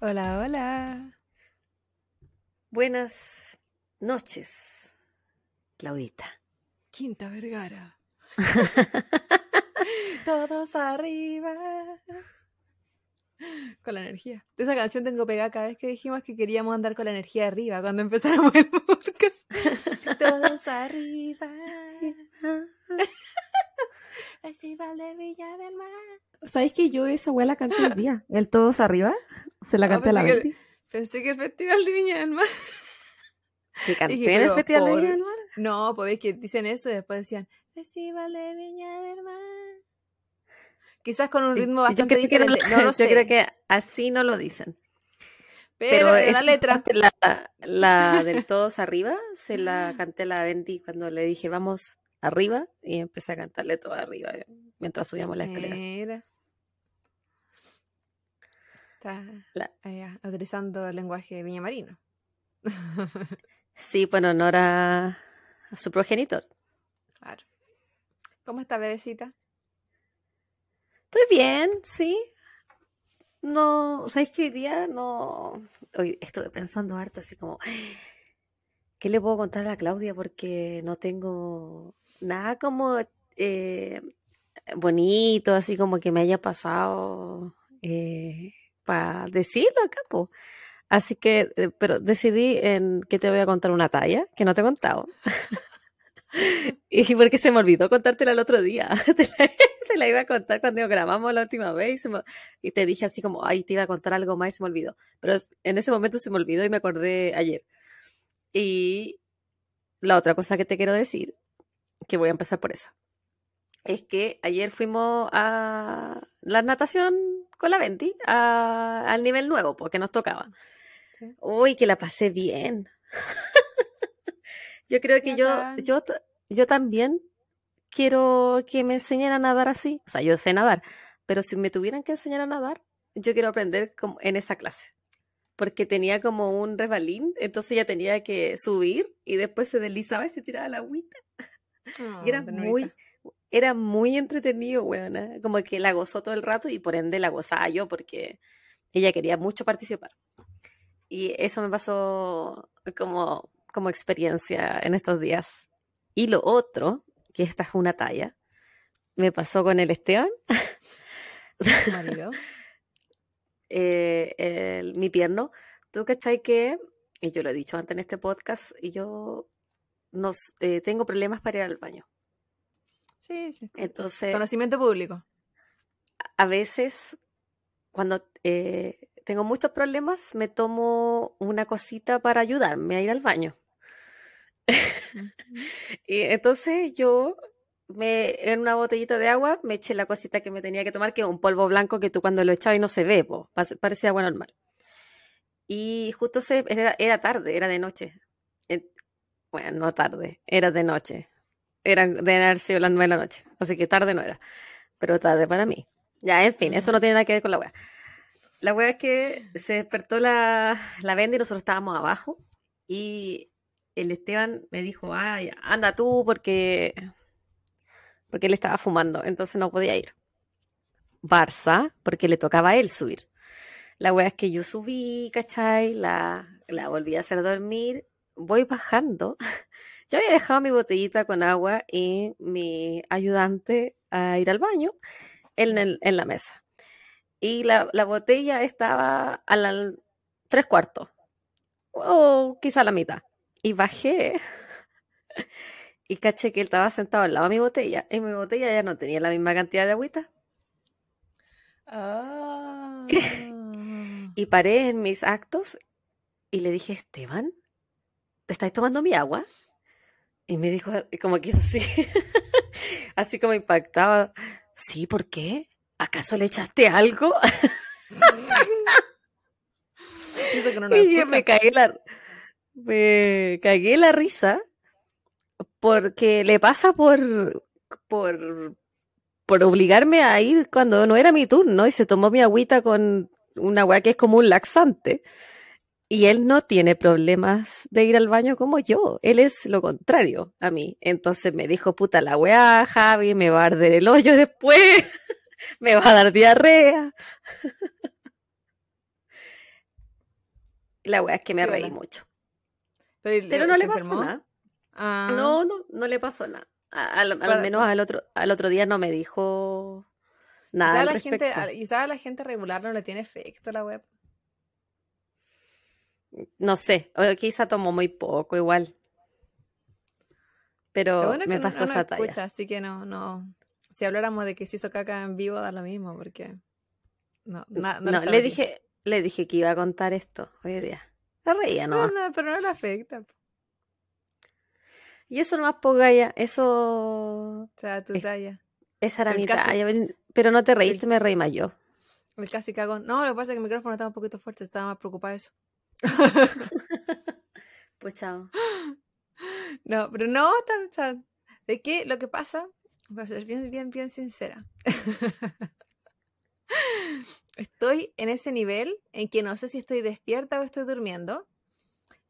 Hola, hola. Buenas noches, Claudita. Quinta Vergara. Todos arriba. Con la energía. Esa canción tengo pegada cada vez que dijimos que queríamos andar con la energía arriba cuando empezáramos el podcast. Todos arriba. Festival de Villa del Mar. ¿Sabéis que yo esa weá la canté el día? El Todos Arriba. Se la Ah, canté a la que- Betty. Pensé que el Festival de Viña del Mar. ¿Que canté Dije, en el Festival de Viña del Mar? No, pues que dicen eso y después decían Festival de Viña del Mar. Quizás con un ritmo Yo bastante creo que no lo- diferente. No lo yo creo que así no lo dicen. pero, la letra. la, la del Todos Arriba, se la canté a la Bendy cuando le dije vamos arriba y empecé a cantarle todo arriba eh, mientras subíamos la escalera. Mira. Está La- allá, utilizando el lenguaje de Viña Marino. Sí, bueno, no era su progenitor. claro. ¿Cómo está, bebecita? Estoy bien, sí. No, ¿sabéis que hoy día no? Hoy estuve pensando harto, así como, ¿qué le puedo contar a la Claudia? Porque no tengo nada como eh, bonito, así como que me haya pasado para decirlo acá, po. Así que, eh, pero decidí en que te voy a contar una talla que no te he contado. Y porque se me olvidó contártela el otro día. Te la, iba a contar cuando grabamos la última vez y, y te dije así como, ay, te iba a contar algo más y se me olvidó. Pero en ese momento se me olvidó y me acordé ayer. Y la otra cosa que te quiero decir, que voy a empezar por esa, es que ayer fuimos a la natación con la Venti a- al nivel nuevo, porque nos tocaba. Sí. Uy, que la pasé bien. yo creo que yo, yo, yo también quiero que me enseñen a nadar así. O sea, yo sé nadar, pero si me tuvieran que enseñar a nadar, yo quiero aprender como en esa clase. Porque tenía como un resbalín, entonces ella tenía que subir y después se deslizaba y se tiraba la agüita. Y era muy, era muy entretenido, weona. Como que la gozó todo el rato y por ende la gozaba yo porque ella quería mucho participar. Y eso me pasó como, como experiencia en estos días. Y lo otro, que esta es una talla, me pasó con el Esteban, eh, el- mi pierno. Tú cachai que, y yo lo he dicho antes en este podcast, y yo nos, eh, tengo problemas para ir al baño. Sí, sí. Entonces, Conocimiento público. a veces, cuando eh, tengo muchos problemas, me tomo una cosita para ayudarme a ir al baño. Y entonces yo me, en una botellita de agua me eché la cosita que me tenía que tomar, que es un polvo blanco que tú cuando lo echabas y no se ve, po, pa- parece agua normal. Y justo se, era, era tarde, era de noche. En- bueno, no tarde, era de noche. Era de haber sido las nueve de la noche, así que tarde no era, pero tarde para mí. Ya, en fin, eso no tiene nada que ver con la wea. La wea es que se despertó la, la venda y nosotros estábamos abajo y el Esteban me dijo, ay, anda tú porque, porque él estaba fumando, entonces no podía ir. Barça, porque le tocaba a él subir. La wea es que yo subí, ¿cachai? La, la volví a hacer dormir, voy bajando. Yo había dejado mi botellita con agua y mi ayudante a ir al baño en, el- en la mesa. Y la, la botella estaba a la tres cuartos, o quizá la mitad. Y bajé y caché que él estaba sentado al lado de mi botella y mi botella ya no tenía la misma cantidad de agüita. Ah. Y paré en mis actos y le dije, Esteban, ¿te estás tomando mi agua? Y me dijo, como que hizo así, así como impactado. Sí, ¿por qué? ¿Acaso le echaste algo? Que no Y yo me cagué la, me cagué la risa porque le pasa por, por, por obligarme a ir cuando no era mi turno y se tomó mi agüita con una agua que es como un laxante. Y él no tiene problemas de ir al baño como yo. Él es lo contrario a mí. Entonces me dijo, puta la weá, Javi, me va a arder el hoyo después. me va a dar diarrea. la weá es que me reí mucho. Pero, no le pasó nada. Ah. No, no, no le pasó nada. Al, menos al otro, al otro día no me dijo nada. Al la gente, a la gente regular no le tiene efecto la web. No sé, quizá tomó muy poco igual. Pero me pasó esa talla. así que no, no. Si habláramos de que se hizo caca en vivo, da lo mismo, porque. No, no, le dije, le dije que iba a contar esto hoy día. Se reía, ¿no? No, pero no le afecta. Y eso nomás, po, Gaia, eso... O sea, tu talla. Esa era mi talla, pero no te reíste, me reí más yo. El casi cagón. No, lo que pasa es que el micrófono estaba un poquito fuerte, estaba más preocupada de eso. pues chao. No, pero no, o sea, ¿de qué? Lo que pasa, voy a ser bien, bien, bien sincera. estoy en ese nivel en que no sé si estoy despierta o estoy durmiendo.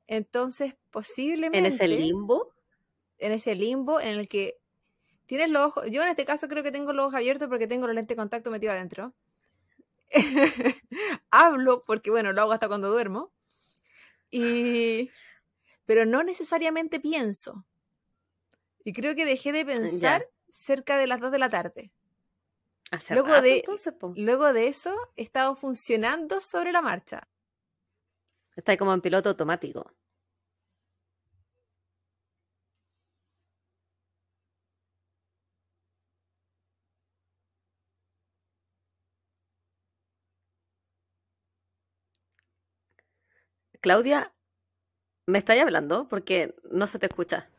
Entonces, posiblemente. ¿En ese limbo? En ese limbo en el que tienes los ojos. Yo en este caso creo que tengo los ojos abiertos porque tengo el lente de contacto metido adentro. Hablo porque, bueno, lo hago hasta cuando duermo. Y. Pero no necesariamente pienso. Y creo que dejé de pensar cerca de las 2 de la tarde luego, de, luego de eso, he estado funcionando sobre la marcha. Está como en piloto automático. Claudia, ¿me estáis hablando? Porque no se te escucha.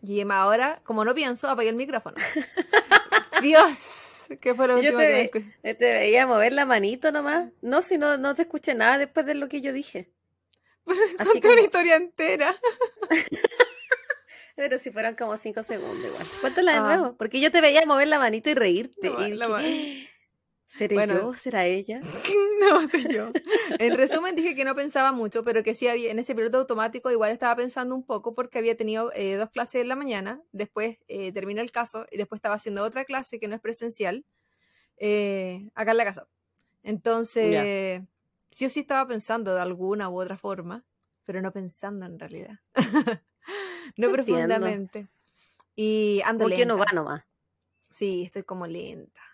Y ahora, como no pienso, apagué el micrófono. Dios. ¿Qué fue lo último te, que Te veía mover la manito nomás. No, si no, no te escuché nada después de lo que yo dije. Así Conté una historia entera. Pero si fueron como cinco segundos igual. Cuéntala de ah. nuevo, porque yo te veía mover la manito y reírte. y dije, ¿Seré yo? ¿Será ella? No, soy yo. En resumen, dije que no pensaba mucho, pero que sí había, en ese piloto automático igual estaba pensando un poco porque había tenido eh, dos clases en la mañana, después eh, terminé el caso y después estaba haciendo otra clase que no es presencial eh, acá en la casa. Entonces, sí o sí estaba pensando de alguna u otra forma, pero no pensando en realidad. no profundamente. Y ando lenta. no va nomás? Sí, estoy como lenta.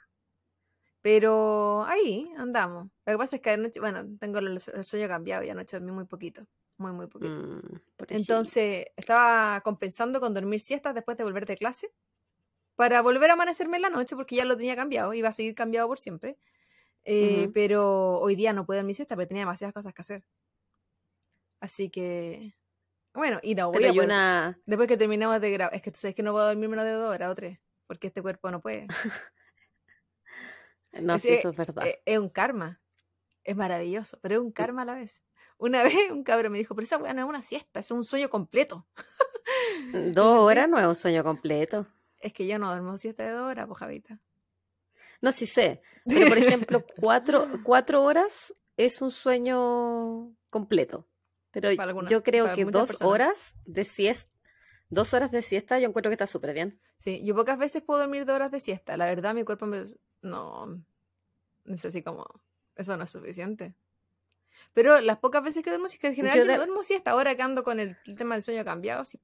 Pero ahí andamos. Lo que pasa es que anoche, bueno, tengo el, sueño cambiado y anoche dormí muy poquito. Muy, muy poquito. Mm, Entonces, estaba compensando con dormir siestas después de volver de clase para volver a amanecerme en la noche porque ya lo tenía cambiado, iba a seguir cambiado por siempre. Eh, pero hoy día no puedo dormir siesta porque tenía demasiadas cosas que hacer. Así que, bueno, y no voy a una... Después que terminemos de grabar, es que tú sabes que no puedo dormir menos de dos horas o tres, porque este cuerpo no puede. No, sí, eso es verdad. E, es, un karma. Es maravilloso, pero es un karma a la vez. Una vez un cabrón me dijo, pero esa weá no es una siesta, es un sueño completo. Mm, dos horas no es un sueño completo. Es que yo no duermo siesta de dos horas, pues Javita. No, sí sé. Pero, por ejemplo, cuatro, cuatro horas es un sueño completo. Pero yo creo que dos horas de siesta, dos horas de siesta, yo encuentro que está súper bien. Sí, yo pocas veces puedo dormir dos horas de siesta. La verdad, mi cuerpo me, no, es así como, eso no es suficiente. Pero las pocas veces que duermo, si que en general yo, no duermo, sí, hasta ahora que ando con el, tema del sueño cambiado, sí.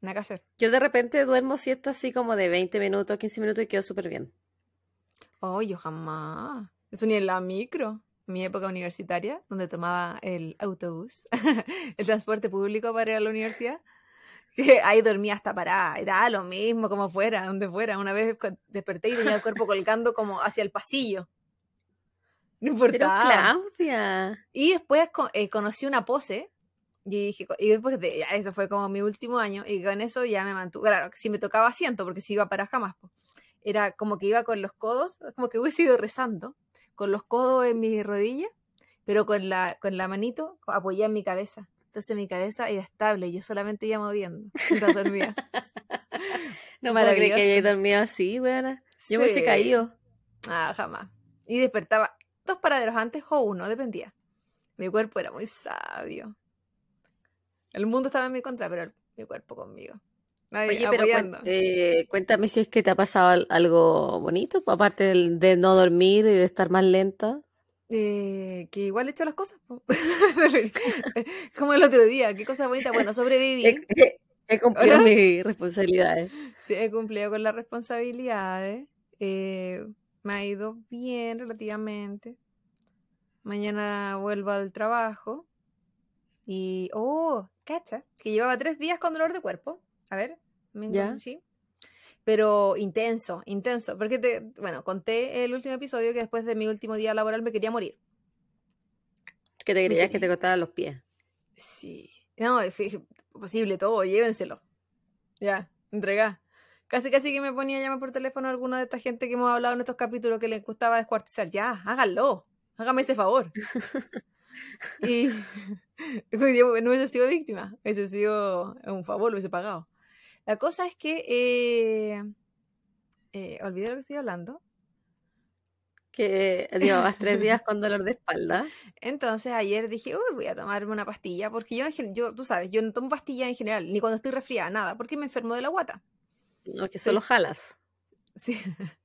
Nada que hacer. Yo de repente duermo siesta así como de 20 minutos, 15 minutos y quedo súper bien. Oh, yo jamás. Eso ni en la micro. Mi época universitaria, donde tomaba el autobús, el transporte público para ir a la universidad, que ahí dormía hasta parada, era lo mismo, como fuera, donde fuera. Una vez desperté y tenía el cuerpo colgando como hacia el pasillo. No importaba. Pero Claudia. Y después eh, conocí una pose y dije, y después de, ya, eso fue como mi último año y con eso ya me mantuve. Claro, si me tocaba asiento, porque si iba para jamás, era como que iba con los codos, como que hubiese ido rezando, con los codos en mis rodillas, pero con la, con la manito apoyada en mi cabeza. Entonces mi cabeza era estable y yo solamente iba moviendo mientras dormía. no me creer que haya dormido así, weón. Yo me hubiese caído. Ah, jamás. Y despertaba dos paraderos antes o uno, dependía. Mi cuerpo era muy sabio. El mundo estaba en mi contra, pero mi cuerpo conmigo. Oye, pero eh, cuéntame si es que te ha pasado algo bonito, aparte de, no dormir y de estar más lenta. Eh, que igual he hecho las cosas. Como el otro día, qué cosa bonita. Bueno, sobreviví. He, cumplido mis responsabilidades. Sí, he cumplido con las responsabilidades. Eh, me ha ido bien relativamente. Mañana vuelvo al trabajo. Y, oh, cacha, que llevaba tres días con dolor de cuerpo. A ver, ¿Ya? sí. Pero intenso, intenso. Porque, te, bueno, conté el último episodio que después de mi último día laboral me quería morir. Que te creías que te cortaran los pies. Sí. No, es posible todo, llévenselo. Ya, entregá. Casi casi que me ponía a llamar por teléfono a alguna de esta gente que hemos hablado en estos capítulos que les gustaba descuartizar. Ya, háganlo. Hágame ese favor. y no hubiese sido víctima, hubiese sido un favor, lo hubiese pagado. La cosa es que eh, eh, olvidé lo que estoy hablando. Que llevabas tres días con dolor de espalda. Entonces ayer dije, uy, voy a tomarme una pastilla, porque yo, yo, tú sabes, yo no tomo pastillas en general, ni cuando estoy resfriada, nada, porque me enfermo de la guata. No, que solo jalas. Sí.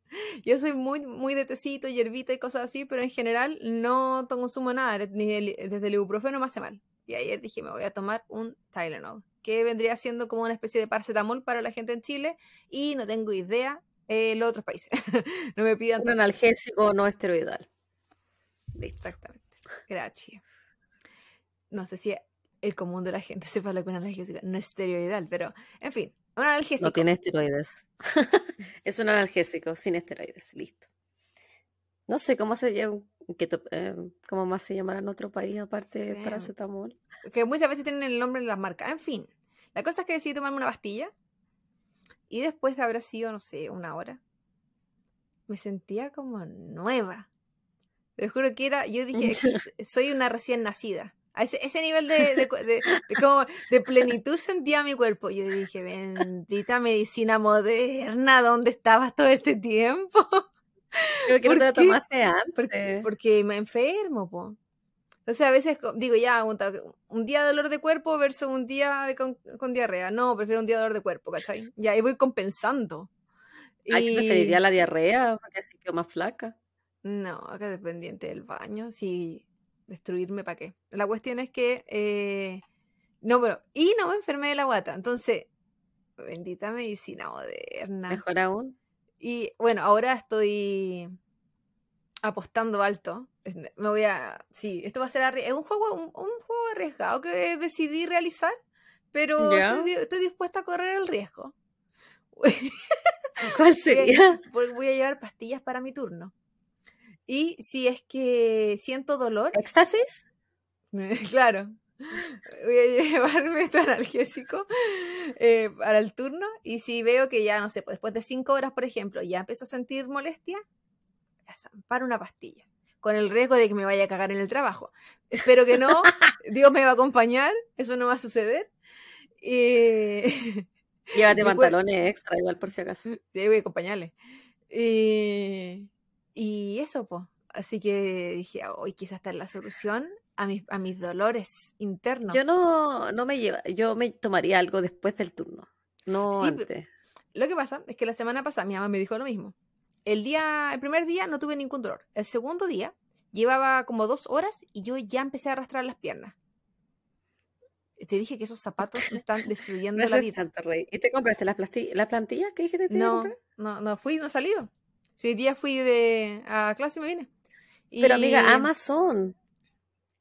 Yo soy muy, muy de tecito, hierbita y cosas así, pero en general no consumo nada, ni desde el ibuprofeno me hace mal. Y ayer dije, me voy a tomar un Tylenol, que vendría siendo como una especie de paracetamol para la gente en Chile, y no tengo idea en los otros países. no me pidan... Un analgésico no esteroidal. Exactamente. Gracias. No sé si el común de la gente sepa lo que es un analgésico no esteroidal, pero en fin, un analgésico. No tiene esteroides. es un analgésico sin esteroides, listo. No sé cómo se llama, eh, cómo más se llamará en otro país aparte de paracetamol. Que muchas veces tienen el nombre en las marcas. En fin, la cosa es que decidí tomarme una pastilla y después de haber sido, no sé, una hora, me sentía como nueva. Te juro que era, yo dije, soy una recién nacida. A ese, ese nivel de, de, de, como de plenitud sentía mi cuerpo. Yo dije, bendita medicina moderna, ¿dónde estabas todo este tiempo? Creo que no te tomaste antes. Porque, porque me enfermo, po. Entonces a veces digo, ya, un, día de dolor de cuerpo versus un día de, con, diarrea. No, prefiero un día de dolor de cuerpo, ¿cachai? Ya, ahí voy compensando. ¿Ay, y... preferiría la diarrea? Porque así quedo más flaca. No, acá dependiente del baño. Si destruirme para qué. La cuestión es que, eh, no, pero, y no me enfermé de la guata, entonces, bendita medicina moderna. Mejor aún. Y bueno, ahora estoy apostando alto. Me voy a, sí, esto va a ser es un juego, un, juego arriesgado que decidí realizar, pero estoy, dispuesta a correr el riesgo. ¿Cuál sería? voy a llevar pastillas para mi turno. Y si es que siento dolor. ¿Éxtasis? Claro. Voy a llevarme este analgésico eh, para el turno. Y si veo que ya, no sé, pues después de cinco horas, por ejemplo, ya empiezo a sentir molestia, para una pastilla. Con el riesgo de que me vaya a cagar en el trabajo. Espero que no. Dios me va a acompañar. Eso no va a suceder. Y... Llévate pantalones extra, igual por si acaso. Sí, voy a acompañarle. Y y eso, pues. Así que dije, hoy quizás está la solución a mis, a mis dolores internos. Yo no, no me lleva, yo me tomaría algo después del turno, no antes. Lo que pasa es que la semana pasada mi mamá me dijo lo mismo. El día, el primer día no tuve ningún dolor. El segundo día llevaba como dos horas y yo ya empecé a arrastrar las piernas. Te dije que esos zapatos me están destruyendo la vida. ¿Y te compraste las la plantilla que dijiste? no, no, no fui, no he salido. Si hoy día fui de, a clase y me vine. Pero amiga, Amazon.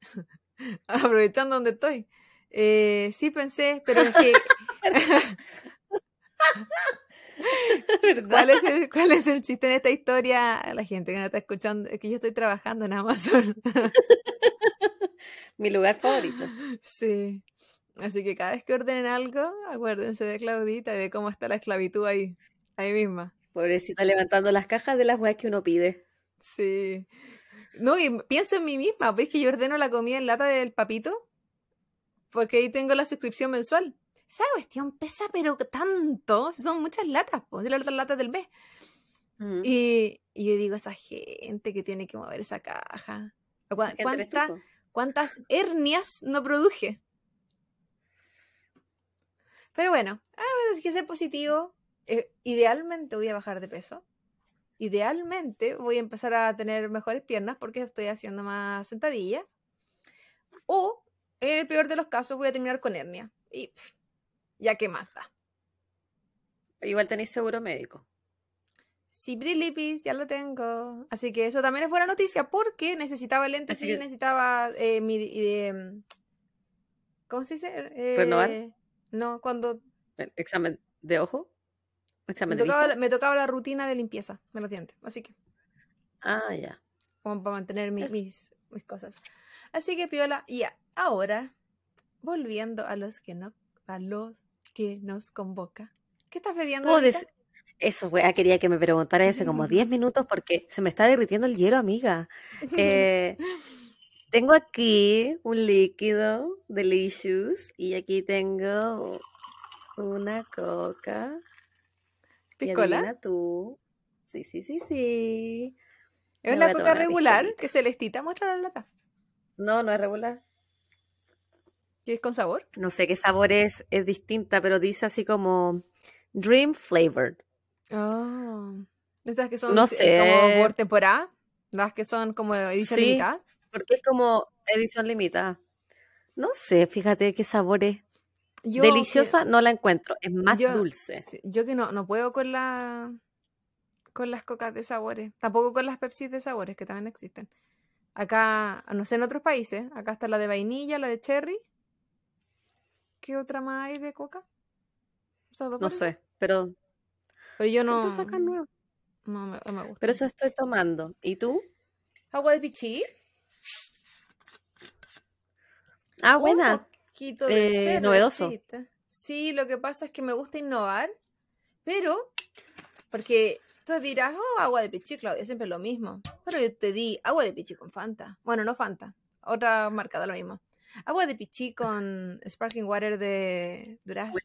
Aprovechando donde estoy. Eh, sí pensé, pero es que... ¿Cuál, es el, ¿Cuál es el chiste en esta historia? La gente que no está escuchando, es que yo estoy trabajando en Amazon. Mi lugar favorito. Sí. Así que cada vez que ordenen algo, acuérdense de Claudita y de cómo está la esclavitud ahí, ahí misma. Pobrecita levantando las cajas de las weas que uno pide. Sí. No, y pienso en mí misma, ¿ves que yo ordeno la comida en lata del papito? Porque ahí tengo la suscripción mensual. Esa cuestión pesa, pero tanto. Son muchas latas, pues, las latas del B. Mm. Y, y, yo digo, esa gente que tiene que mover esa caja. ¿Cuánta, cuántas hernias no produje. Pero bueno, hay que ser positivo. Eh, idealmente voy a bajar de peso. Idealmente voy a empezar a tener mejores piernas porque estoy haciendo más sentadilla. O, en el peor de los casos, voy a terminar con hernia. Y ya que más da. Igual tenéis seguro médico. Sí, Brilipis, ya lo tengo. Así que eso también es buena noticia porque necesitaba lentes y necesitaba eh, mi... Eh, ¿Cómo se dice? Eh, ¿Renovar? No, cuando... ¿Examen de ojo? ¿Examen me, tocaba, me tocaba la rutina de limpieza de los dientes, así que... Ah, ya. Como para mantener mis, mis, cosas. Así que, Piola, y ahora, volviendo a los que no, a los que nos convoca. ¿Qué estás bebiendo? Eso, wea, quería que me preguntara hace como 10 minutos porque se me está derritiendo el hielo, amiga. Eh, tengo aquí un líquido delicious y aquí tengo una coca. ¿Piscola? tú. Sí, sí, sí, sí. ¿Es una coca regular que celestita? Muestra la lata. No, no es regular. ¿Qué es con sabor? No sé qué sabor es, es distinta, pero dice así como Dream Flavored. Oh. Estas que son no sé. como por temporada, las que son como edición limitada. Porque es como edición limitada. No sé, fíjate qué sabor es. Deliciosa no la encuentro, es más dulce. yo que no, no puedo con la con las cocas de sabores, tampoco con las Pepsi de sabores que también existen. Acá, no sé en otros países, acá está la de vainilla, la de cherry. ¿Qué otra más hay de coca? No sé, pero pero yo no. nuevo. No me, gusta. Pero eso estoy tomando. ¿Y tú? Agua de pichí. Ah, buena. Poquito de eh, novedoso. Sí, lo que pasa es que me gusta innovar, pero porque tú dirás, oh, agua de pichí, Claudia, siempre lo mismo. Pero yo te di agua de pichí con Fanta. Bueno, no Fanta, otra marca da lo mismo. Agua de pichí con sparkling water de durazno.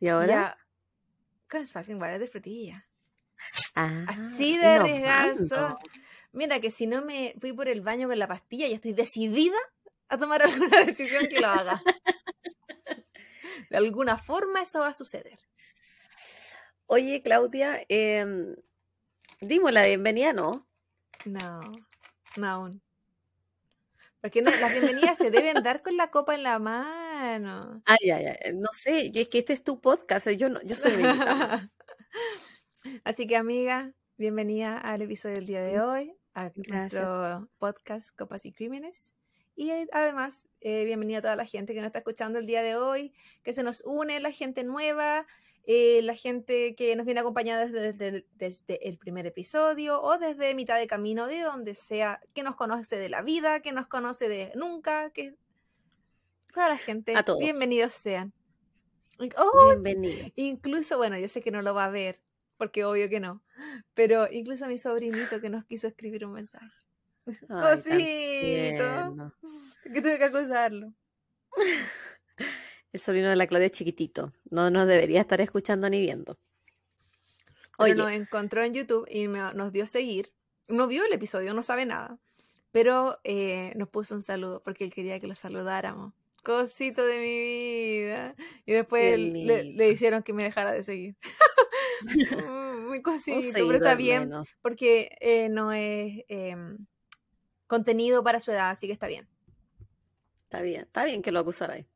¿Y ahora? con sparkling water de frutilla. Ah, Así de arriesgazo. Mira que si no me fui por el baño con la pastilla, ya estoy decidida a tomar alguna decisión que lo haga. De alguna forma eso va a suceder. Oye, Claudia, eh, dimos la bienvenida, ¿no? No, no aún. Porque no, las bienvenidas se deben dar con la copa en la mano. Ay, ay, ay. No sé, es que este es tu podcast, yo, no, yo soy Así que, amiga, bienvenida al episodio del día de hoy, a nuestro podcast Copas y Crímenes. Y eh, además, eh, bienvenida a toda la gente que nos está escuchando el día de hoy, que se nos une, la gente nueva, eh, la gente que nos viene acompañada desde, desde, el primer episodio o desde mitad de camino, de donde sea, que nos conoce de la vida, que nos conoce de nunca, que toda la gente, bienvenidos sean. Oh, Bienvenidos. Incluso, bueno, yo sé que no lo va a ver, porque obvio que no, pero incluso a mi sobrinito que nos quiso escribir un mensaje. Cosito, que tuve que acusarlo. El sobrino de la Claudia es chiquitito. No nos debería estar escuchando ni viendo. Hoy nos encontró en YouTube y nos dio seguir. No vio el episodio, no sabe nada. Pero eh, nos puso un saludo porque él quería que lo saludáramos. Cosito de mi vida. Y después le, hicieron que me dejara de seguir. Mm, muy cosito, pero está bien. Porque eh, no es em, contenido para su edad, así que está bien. Está bien, está bien que lo acusara ahí.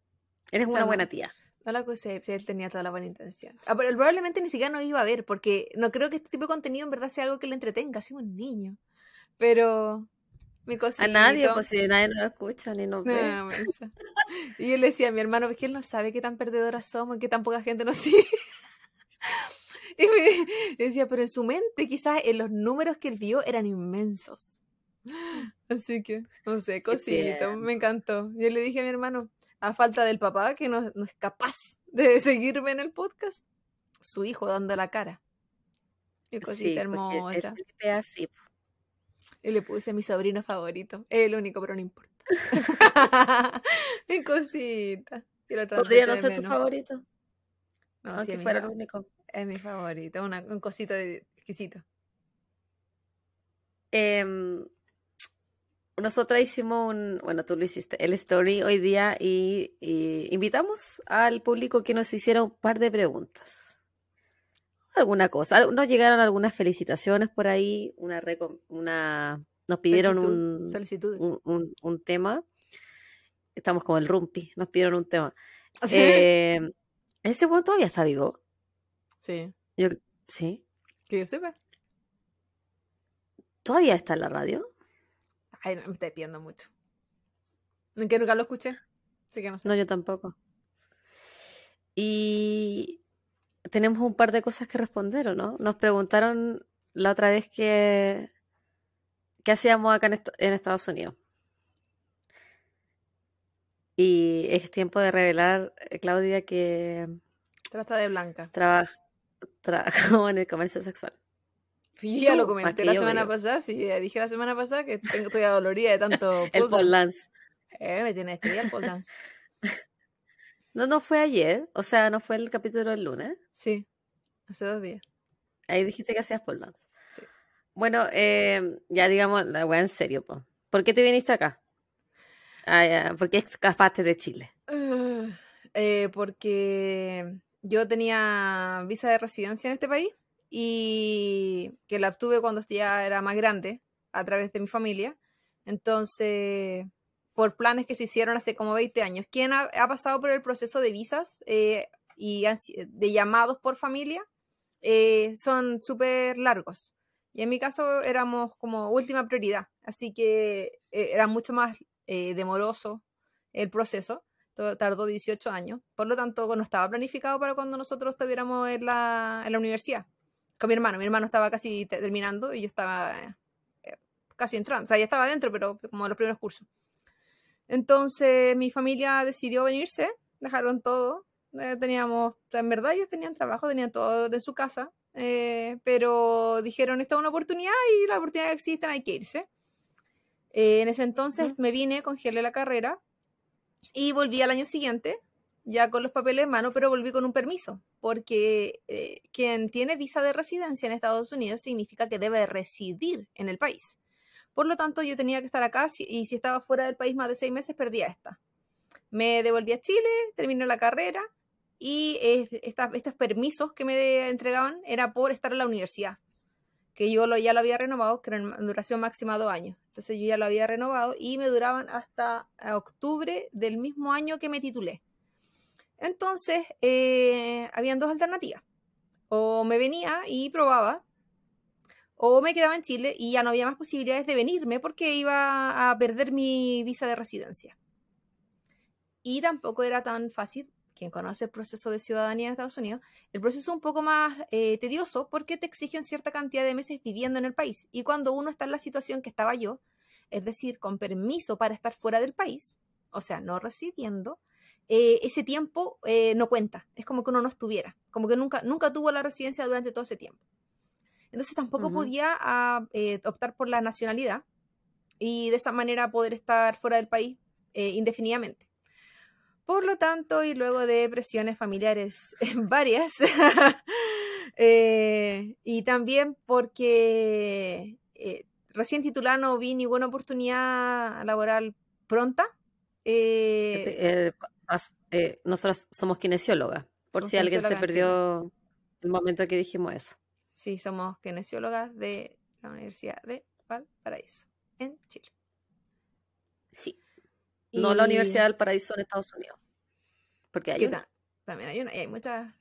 Eres una buena tía. No lo acusé, si él tenía toda la buena intención. Ah, pero probablemente ni siquiera no iba a ver, porque no creo que este tipo de contenido en verdad sea algo que le entretenga, así un niño. Pero mi cosito. A nadie, pues si nadie nos escucha ni nos ve. y yo le decía a mi hermano, es que él no sabe qué tan perdedoras somos y qué tan poca gente nos sigue. y me decía, pero en su mente quizás en los números que él vio eran inmensos. Así que, no sé, cosito, me encantó. Yo le dije a mi hermano, a falta del papá que no, es capaz de seguirme en el podcast, su hijo dando la cara. Qué cosita hermosa. Y le puse a mi sobrino favorito. Es el único, pero no importa. Qué cosita. ¿Podría no ser tu favorito? No, Aunque fuera el único. Es mi favorito, un cosito exquisito. Em, nosotras hicimos un, bueno, tú lo hiciste, el story hoy día y, invitamos al público que nos hiciera un par de preguntas. Alguna cosa. Nos llegaron algunas felicitaciones por ahí, una, una nos pidieron un, un, un, tema. Estamos como el rumpi, nos pidieron un tema. ¿Sí? Eh, ¿Ese buen todavía está vivo? Sí. Yo, sí. Que yo sepa. ¿Todavía está en la radio? Ay, no, me estoy pidiendo mucho. Que nunca lo escuché. Así que no sé. No, yo tampoco. Y tenemos un par de cosas que responder, ¿o no? Nos preguntaron la otra vez que qué hacíamos acá en, Estados Unidos. Y es tiempo de revelar, eh, Claudia, que... Trata de blanca. trabajamos en el comercio sexual. Yo ya lo comenté la semana pasada, sí, dije la semana pasada que tengo, estoy adolorida de tanto El pole dance. Eh, me tiene estrella el pole dance. no, no fue ayer, o sea, no fue el capítulo del lunes. Sí, hace dos días. Ahí dijiste que hacías pole dance. Sí. Bueno, eh, ya digamos la weá en serio, po. ¿por qué te viniste acá? Ah, ¿Por qué escapaste de Chile? eh, porque yo tenía visa de residencia en este país y que la obtuve cuando ya era más grande a través de mi familia. Entonces, por planes que se hicieron hace como 20 años. ¿Quién ha, pasado por el proceso de visas eh, y de llamados por familia? Eh, son súper largos. Y en mi caso éramos como última prioridad, así que eh, era mucho más demoroso el proceso tardó 18 años, por lo tanto no estaba planificado para cuando nosotros estuviéramos en la, en la universidad con mi hermano. Mi hermano estaba casi terminando y yo estaba eh, casi entrando. O sea, ya estaba dentro, pero como en los primeros cursos. Entonces mi familia decidió venirse, dejaron todo. Eh, teníamos, en verdad ellos tenían trabajo, tenían todo de su casa, eh, pero dijeron, esta es una oportunidad y la oportunidad que existen, hay que irse. en ese entonces me vine, congelé la carrera y volví al año siguiente ya con los papeles en mano, pero volví con un permiso, porque eh, quien tiene visa de residencia en Estados Unidos significa que debe residir en el país. Por lo tanto, yo tenía que estar acá y si estaba fuera del país más de seis meses, perdía esta. Me devolví a Chile, terminé la carrera y estos permisos que me entregaban era por estar en la universidad, que yo ya lo había renovado, que era en duración máxima dos años. Entonces yo ya lo había renovado y me duraban hasta octubre del mismo año que me titulé. Entonces, eh, habían dos alternativas. O me venía y probaba, o me quedaba en Chile y ya no había más posibilidades de venirme porque iba a perder mi visa de residencia. Y tampoco era tan fácil, quien conoce el proceso de ciudadanía en Estados Unidos, el proceso es un poco más eh, tedioso porque te exigen cierta cantidad de meses viviendo en el país. Y cuando uno está en la situación que estaba yo, es decir, con permiso para estar fuera del país, o sea, no residiendo, eh, ese tiempo eh, no cuenta. Es como que uno no estuviera, como que nunca, nunca tuvo la residencia durante todo ese tiempo. Entonces tampoco podía ah, eh, optar por la nacionalidad y de esa manera poder estar fuera del país indefinidamente. Por lo tanto, y luego de presiones familiares varias, y también porque recién titular no vi ninguna oportunidad laboral pronta, eh, eh, nosotros somos kinesiólogas, por si alguien se perdió el momento que dijimos eso. Sí, somos kinesiólogas de la Universidad de Valparaíso, en Chile. Sí. No la Universidad del Paraíso en Estados Unidos. Porque hay También hay una, y hay muchas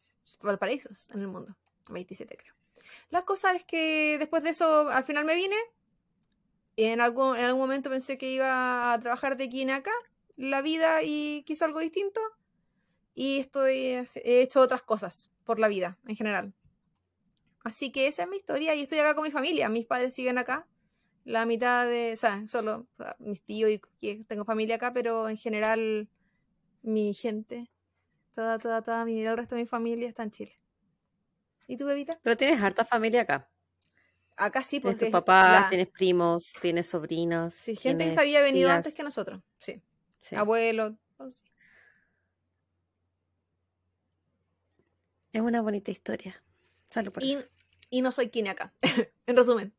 Valparaísos en el mundo. 27 creo. La cosa es que después de eso, al final me vine. Y en algún, en algún momento pensé que iba a trabajar de kine acá la vida y quiso algo distinto. Y estoy, he hecho otras cosas por la vida en general. Así que esa es mi historia y estoy acá con mi familia. Mis padres siguen acá. La mitad de, o sea, solo mis tíos y tengo familia acá, pero en general mi gente, toda, toda, toda mi, el resto de mi familia está en Chile. ¿Y tu bebita? Pero tienes harta familia acá. Acá sí, porque. Tienes tus papás, tienes primos, tienes sobrinos. Sí, gente que se había venido antes que nosotros. Sí abuelo. Es una bonita historia. Salud por y, y no soy Kine acá, en resumen.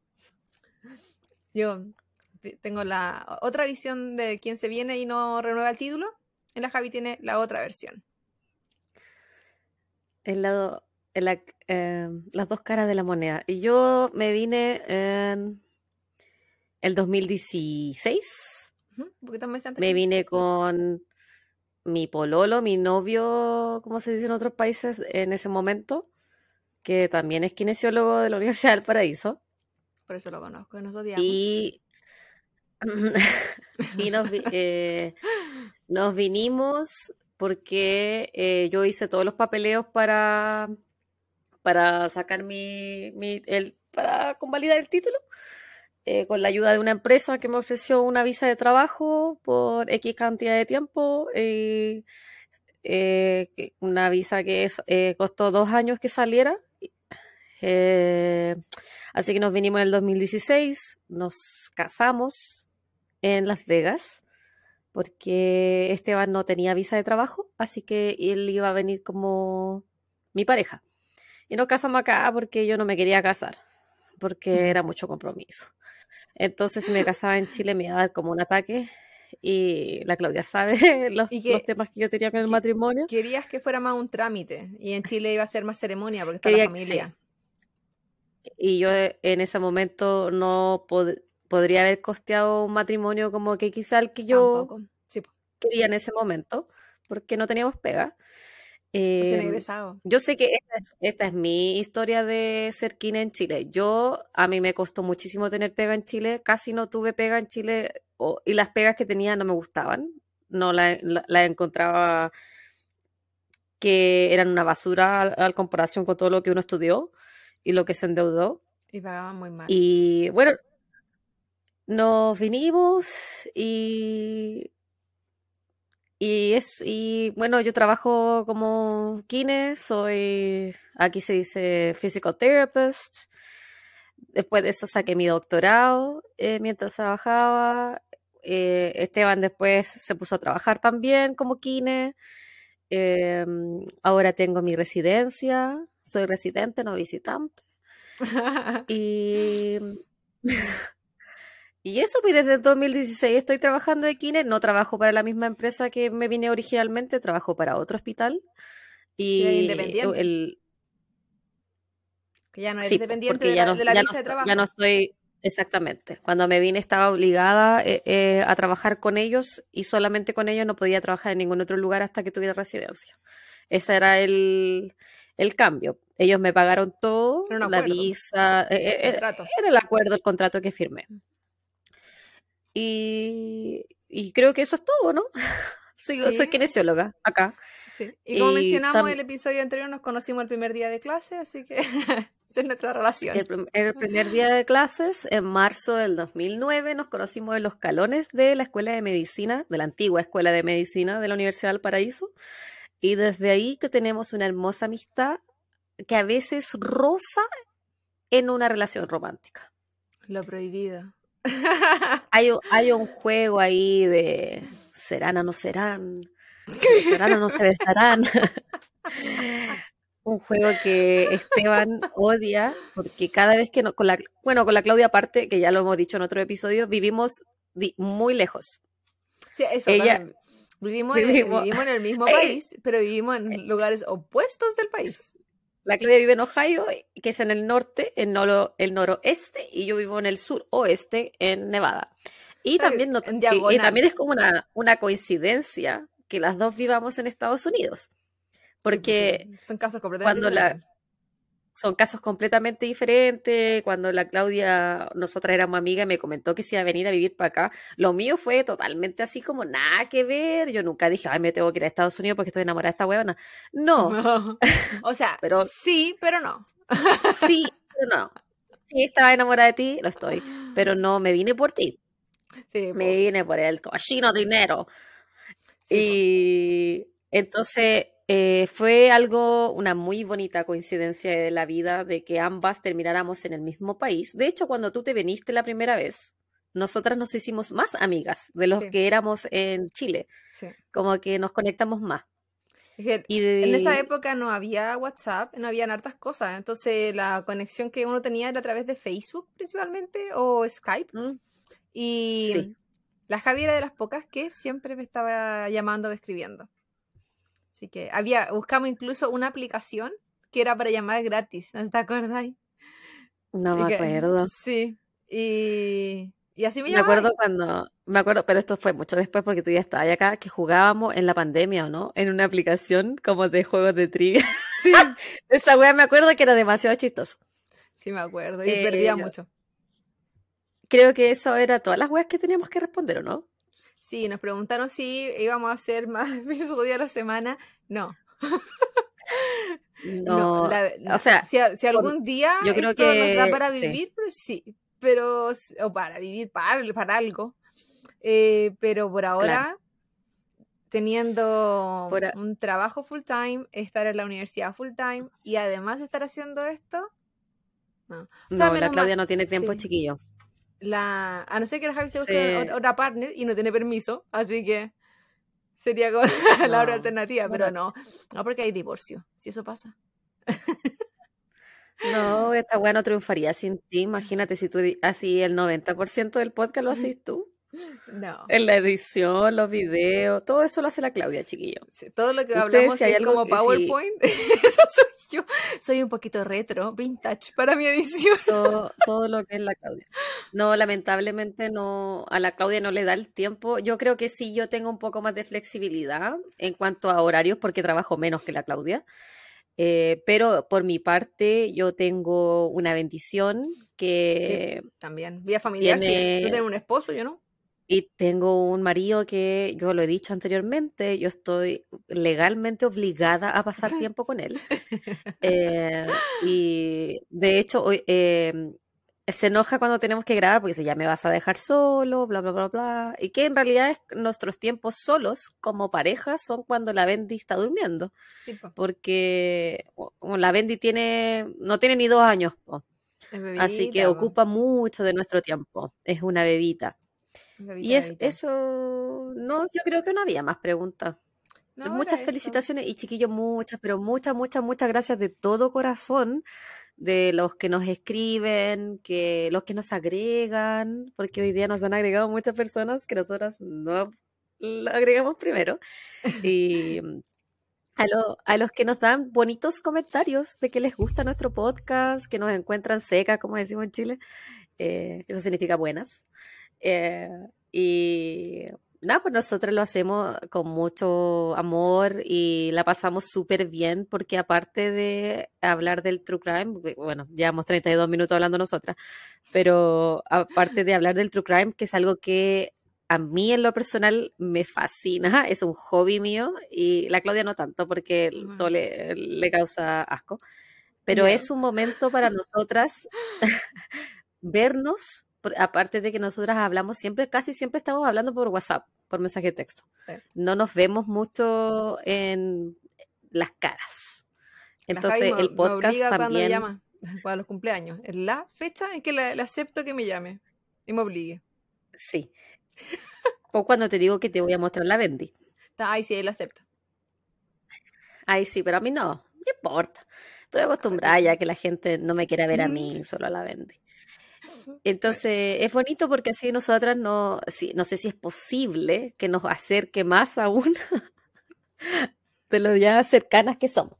Yo tengo la otra visión de quien se viene y no renueva el título. En la Javi tiene la otra versión. El lado, em, las dos caras de la moneda. Y yo me vine en el 2016. Me vine con mi pololo, mi novio, como se dice en otros países en ese momento, que también es kinesiólogo de la Universidad del Paraíso. Por eso lo conozco, nos odiamos. Y, y nos, eh, nos vinimos porque eh, yo hice todos los papeleos para, para sacar mi, mi el, para convalidar el título. Eh, con la ayuda de una empresa que me ofreció una visa de trabajo por X cantidad de tiempo, eh, una visa que es, costó dos años que saliera. así que nos vinimos en el 2016, nos casamos en Las Vegas porque Esteban no tenía visa de trabajo, así que él iba a venir como mi pareja. Y nos casamos acá porque yo no me quería casar, porque era mucho compromiso. Entonces, si me casaba en Chile, me iba a dar como un ataque. Y la Claudia sabe los, temas que yo tenía con el matrimonio. Querías que fuera más un trámite. Y en Chile iba a ser más ceremonia porque está la familia. Y yo en ese momento no, pod podría haber costeado un matrimonio como que quizá el que yo quería en ese momento, porque no teníamos pega. Eh, yo sé que esta es, mi historia de ser kine en Chile. Yo, a mí me costó muchísimo tener pega en Chile, casi no tuve pega en Chile y las pegas que tenía no me gustaban, no las la, encontraba que eran una basura al, comparación con todo lo que uno estudió y lo que se endeudó. Y pagaban muy mal. Y bueno, nos vinimos y y es y bueno yo trabajo como kine soy aquí se dice physical therapist. Después de eso saqué mi doctorado eh, mientras trabajaba eh, Esteban después se puso a trabajar también como kine. Em, ahora tengo mi residencia soy residente no visitante. Y Y eso, pues desde el 2016 estoy trabajando en Kine, no trabajo para la misma empresa que me vine originalmente, trabajo para otro hospital. Y independiente. El... Que ya no eres independiente de, la, ya no, de trabajo. Ya no estoy, exactamente. Cuando me vine estaba obligada eh, eh, a trabajar con ellos y solamente con ellos no podía trabajar en ningún otro lugar hasta que tuviera residencia. Ese era el, el cambio. Ellos me pagaron todo, la visa, eh, era el acuerdo, el contrato que firmé. Y, creo que eso es todo, ¿no? soy, soy kinesióloga acá. Y como mencionamos en el episodio anterior, nos conocimos el primer día de clase, así que esa es nuestra relación. El, primer día de clases, en marzo del 2009, nos conocimos en los calones de la Escuela de Medicina, de la antigua Escuela de Medicina de la Universidad del Paraíso. Y desde ahí que tenemos una hermosa amistad que a veces roza en una relación romántica. Lo prohibido. hay, hay un juego ahí de serán o no serán, serán o no se besarán. un juego que Esteban odia porque cada vez que no, con la, bueno, con la Claudia aparte, que ya lo hemos dicho en otro episodio, vivimos muy lejos. Sí, eso Vivimos, vivimos, en el mismo país, pero vivimos en eh, lugares opuestos del país. La Claudia vive en Ohio, que es en el norte, en el noroeste, y yo vivo en el suroeste, en Nevada. Y también, y, también es como una, una coincidencia que las dos vivamos en Estados Unidos. Porque, son casos completamente cuando la, son casos completamente diferentes. Cuando la Claudia, nosotras éramos amigas, me comentó que se iba a venir a vivir para acá. Lo mío fue totalmente así como nada que ver. Yo nunca dije, ay, me tengo que ir a Estados Unidos porque estoy enamorada de esta huevona. No. O sea, pero, sí, pero no. sí, pero no. Sí, estaba enamorada de ti, lo estoy. Pero no me vine por ti. Sí, me vine por el cochino dinero. y entonces eh, fue algo, una muy bonita coincidencia de la vida de que ambas termináramos en el mismo país. De hecho, cuando tú te viniste la primera vez, nosotras nos hicimos más amigas de los que éramos en Chile. Como que nos conectamos más. y En esa época no había WhatsApp, no habían hartas cosas. Entonces la conexión que uno tenía era a través de Facebook principalmente o Skype. Mm. Y la Javi era de las pocas que siempre me estaba llamando o escribiendo. Así que había, buscamos incluso una aplicación que era para llamar gratis, ¿no te acordáis? No me acuerdo. Sí. Y, y así me Me acuerdo cuando, me acuerdo, pero esto fue mucho después porque tú ya estabas acá, que jugábamos en la pandemia, ¿o no? En una aplicación como de juegos de trivia. Sí. Esa wea me acuerdo que era demasiado chistoso. Sí, me acuerdo, y perdía eh, mucho. Creo que eso era todas las weas que teníamos que responder, ¿o no? Sí, nos preguntaron si íbamos a hacer más episodios a la semana. No. No, o sea, si, algún día yo creo que nos da para vivir, pues sí, pero, o para vivir para, para algo, eh, pero por ahora, teniendo un trabajo full time, estar en la universidad full time y además estar haciendo esto, no. la Claudia no tiene tiempo, chiquillo. La, a no ser que la Javi se busque otra partner y no tiene permiso, así que sería como la otra alternativa, pero no, no porque hay divorcio, si eso pasa. No, esta weá no triunfaría sin ti. Imagínate si tú así el 90% del podcast lo haces tú. No. En la edición, los videos, todo eso lo hace la Claudia, chiquillo. todo lo que hablamos es como PowerPoint, eso soy yo. Soy un poquito retro, vintage para mi edición. Todo, todo lo que es la Claudia. No, lamentablemente no, a la Claudia no le da el tiempo. Yo creo que sí, yo tengo un poco más de flexibilidad en cuanto a horarios porque trabajo menos que la Claudia. Eh, pero por mi parte, yo tengo una bendición que. también. Vía familiar, tiene... sí. Yo tengo un esposo, yo no. Y tengo un marido que, yo lo he dicho anteriormente, yo estoy legalmente obligada a pasar tiempo con él. Eh, y de hecho, eh, se enoja cuando tenemos que grabar porque dice, ya me vas a dejar solo, bla, bla, bla, bla. Y que en realidad es, nuestros tiempos solos como pareja son cuando la Bendy está durmiendo. porque la Bendy tiene, no tiene ni dos años. Así que ocupa mucho de nuestro tiempo. Es una bebita. Y es eso, no, yo creo que no había más preguntas. muchas felicitaciones y chiquillos, muchas, pero muchas, muchas, muchas gracias de todo corazón de los que nos escriben, que los que nos agregan, porque hoy día nos han agregado muchas personas que nosotras no lo agregamos primero. Y a, a, los que nos dan bonitos comentarios de que les gusta nuestro podcast, que nos encuentran secas, como decimos en Chile, eh, eso significa buenas. Eh, y nada, pues nosotros lo hacemos con mucho amor y la pasamos súper bien porque aparte de hablar del true crime, bueno, llevamos 32 minutos hablando nosotras, pero aparte de hablar del true crime, que es algo que a mí en lo personal me fascina, es un hobby mío y la Claudia no tanto porque todo le, causa asco, pero es un momento para nosotras vernos aparte de que nosotras hablamos siempre, casi siempre estamos hablando por WhatsApp, por mensaje de texto. No nos vemos mucho en las caras. Entonces, el podcast también. llama para los cumpleaños. Es la fecha en que le, acepto que me llame y me obligue. Sí. o cuando te digo que te voy a mostrar la Bendy. Ay, sí, él acepta. Ay, sí, pero a mí no. No importa. Estoy acostumbrada ya que la gente no me quiera ver a mí, solo a la Bendy. Entonces, es bonito porque así nosotras no, no sé si es posible que nos acerque más aún de lo ya cercanas que somos.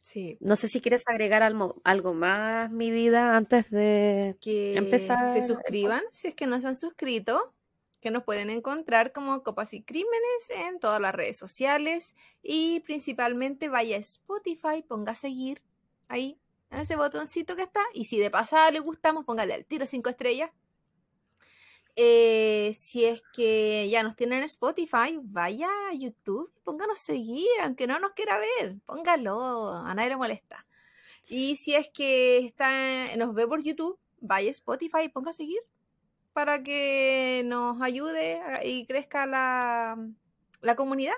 Sí. No sé si quieres agregar algo, algo más, mi vida, antes de que empezar. Se suscriban, si es que no se han suscrito, que nos pueden encontrar como Copas y Crímenes en todas las redes sociales y principalmente vaya a Spotify, ponga a seguir ahí en ese botoncito que está. Y si de pasada le gustamos, póngale al tiro 5 estrellas. Eh, si es que ya nos tienen en Spotify, vaya a YouTube y pónganos seguir, aunque no nos quiera ver, póngalo, a nadie le molesta. Y si es que está, nos ve por YouTube, vaya a Spotify y ponga a seguir para que nos ayude y crezca la, la comunidad.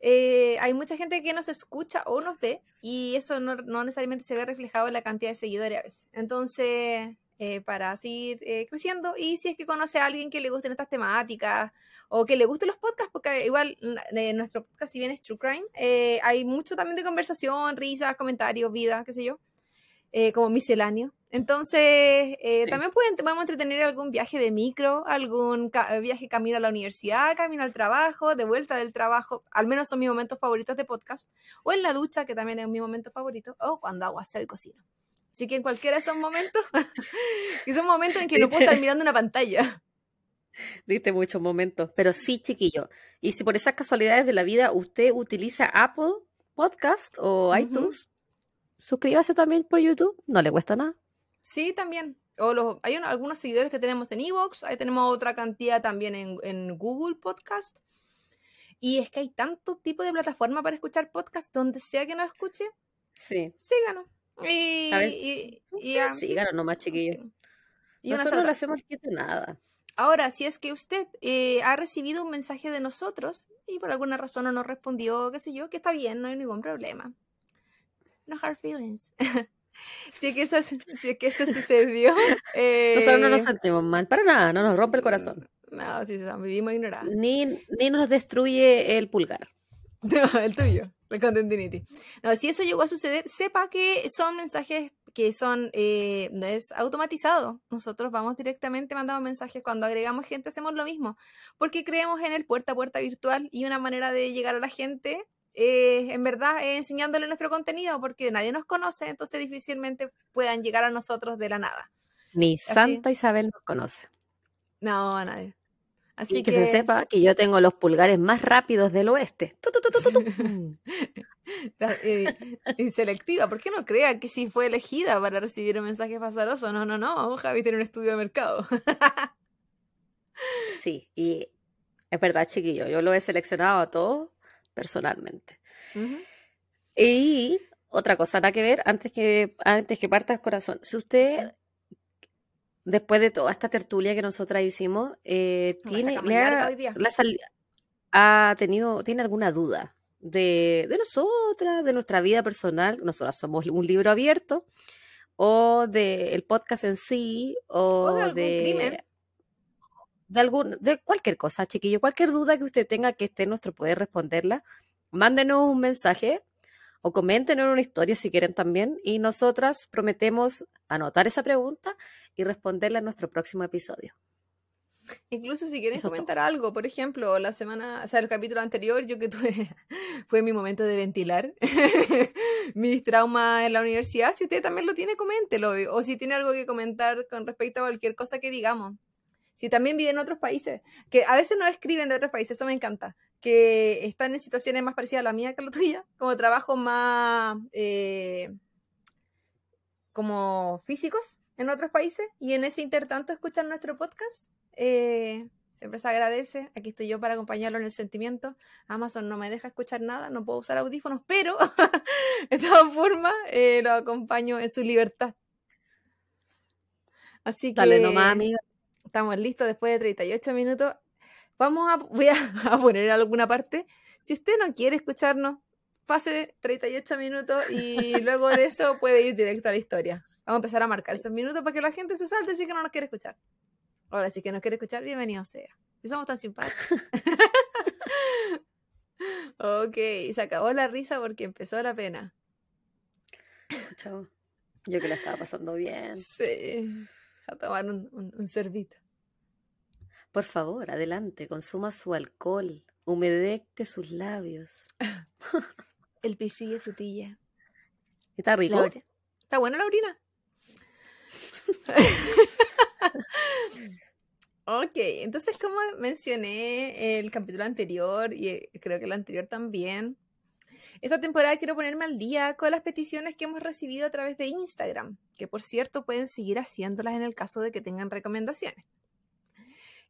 Eh, hay mucha gente que nos escucha o nos ve y eso no, necesariamente se ve reflejado en la cantidad de seguidores. Entonces, eh, para seguir eh, creciendo y si es que conoce a alguien que le gusten estas temáticas o que le gusten los podcasts, porque igual nuestro podcast, si bien es True Crime, hay mucho también de conversación, risas, comentarios, vida, qué sé yo, como misceláneo. Entonces, eh, también pueden, podemos entretener algún viaje de micro, algún viaje camino a la universidad, camino al trabajo, de vuelta del trabajo, al menos son mis momentos favoritos de podcast, o en la ducha, que también es mi momento favorito, o cuando hago aseo y cocino. Así que en cualquiera de esos momentos, que son momentos en que no puedo estar mirando una pantalla. Diste muchos momentos, pero sí, chiquillo. Y si por esas casualidades de la vida usted utiliza Apple Podcast o iTunes, suscríbase también por YouTube, no le cuesta nada. Sí, también. O los, hay algunos seguidores que tenemos en Evox, ahí tenemos otra cantidad también en, Google Podcast. Y es que hay tanto tipo de plataforma para escuchar podcast donde sea que nos escuche. Sí. Síganos. Y, y, y, síganos nomás, chiquillos. Y nosotros no le hacemos quieto nada. Ahora, si es que usted eh, ha recibido un mensaje de nosotros y por alguna razón no nos respondió, qué sé yo, que está bien, no hay ningún problema. No hard feelings. si, es que eso, si es que eso sucedió. nosotros no nos eh, sentimos mal, para nada, no nos rompe el corazón. No, sí, vivimos ignorados. Ni, ni nos destruye el pulgar. No, el tuyo, el Contentinity. No, si eso llegó a suceder, sepa que son mensajes que son, eh, no es automatizado. Nosotros vamos directamente mandando mensajes. Cuando agregamos gente hacemos lo mismo, porque creemos en el puerta a puerta virtual y una manera de llegar a la gente, eh, en verdad, es enseñándole nuestro contenido, porque nadie nos conoce, entonces difícilmente puedan llegar a nosotros de la nada. Ni Santa Isabel nos conoce. No, a nadie. Así que, se sepa que yo tengo los pulgares más rápidos del oeste. y, selectiva, ¿por qué no crea que sí fue elegida para recibir un mensaje pasaroso? No, no, no, Javi tiene un estudio de mercado. sí, y es verdad, chiquillo, yo lo he seleccionado a todos personalmente. Y otra cosa, nada que ver, antes que, antes que parta el corazón, si usted después de toda esta tertulia que nosotras hicimos, eh, tiene, ha, tenido, tiene alguna duda de, de nosotras, de nuestra vida personal, nosotras somos un libro abierto, o del podcast en sí, o, de, de, algún, de cualquier cosa, chiquillo, cualquier duda que usted tenga que esté en nuestro poder responderla, mándenos un mensaje o comenten en una historia si quieren también y nosotras prometemos anotar esa pregunta y responderla en nuestro próximo episodio. Incluso si quieren comentar algo, por ejemplo, la semana, o sea, el capítulo anterior, yo que tuve, fue mi momento de ventilar mis traumas en la universidad. Si usted también lo tiene, coméntelo. O si tiene algo que comentar con respecto a cualquier cosa que digamos. Si también vive en otros países, que a veces no escriben de otros países, eso me encanta que están en situaciones más parecidas a la mía que a la tuya, como trabajos más eh, como físicos en otros países y en ese intertanto escuchan nuestro podcast. Eh, siempre se agradece. Aquí estoy yo para acompañarlo en el sentimiento. Amazon no me deja escuchar nada, no puedo usar audífonos, pero de todas formas eh, lo acompaño en su libertad. Así que Dale nomás, amiga. Estamos listos después de 38 minutos. Vamos a, voy a, poner alguna parte. Si usted no quiere escucharnos, pase 38 minutos y luego de eso puede ir directo a la historia. Vamos a empezar a marcar esos minutos para que la gente se salte si que no nos quiere escuchar. Ahora, si que nos quiere escuchar, bienvenido sea. Si somos tan simpáticos. ok, se acabó la risa porque empezó la pena. Chao. Yo que la estaba pasando bien. Sí. A tomar un, un, un servito. Por favor, adelante, consuma su alcohol, humedecte sus labios. El pisillo de frutilla. ¿Está rico? ¿Está buena la orina? ok, entonces como mencioné el capítulo anterior y eh, creo que el anterior también, esta temporada quiero ponerme al día con las peticiones que hemos recibido a través de Instagram, que por cierto pueden seguir haciéndolas en el caso de que tengan recomendaciones.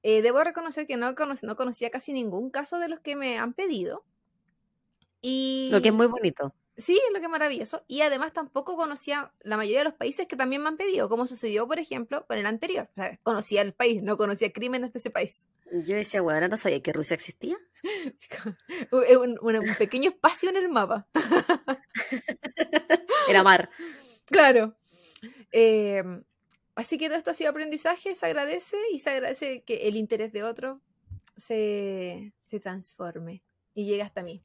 Eh, debo reconocer que no, no conocía casi ningún caso de los que me han pedido. Y... Lo que es muy bonito. Sí, lo que es maravilloso. Y además tampoco conocía la mayoría de los países que también me han pedido, como sucedió, por ejemplo, con el anterior. O sea, conocía el país, no conocía crímenes de ese país. Yo decía, bueno, no sabía que Rusia existía. un, un, pequeño espacio en el mapa. Era mar. Claro. Eh, Así que todo esto ha sido aprendizaje, se agradece y se agradece que el interés de otro se, transforme y llegue hasta mí.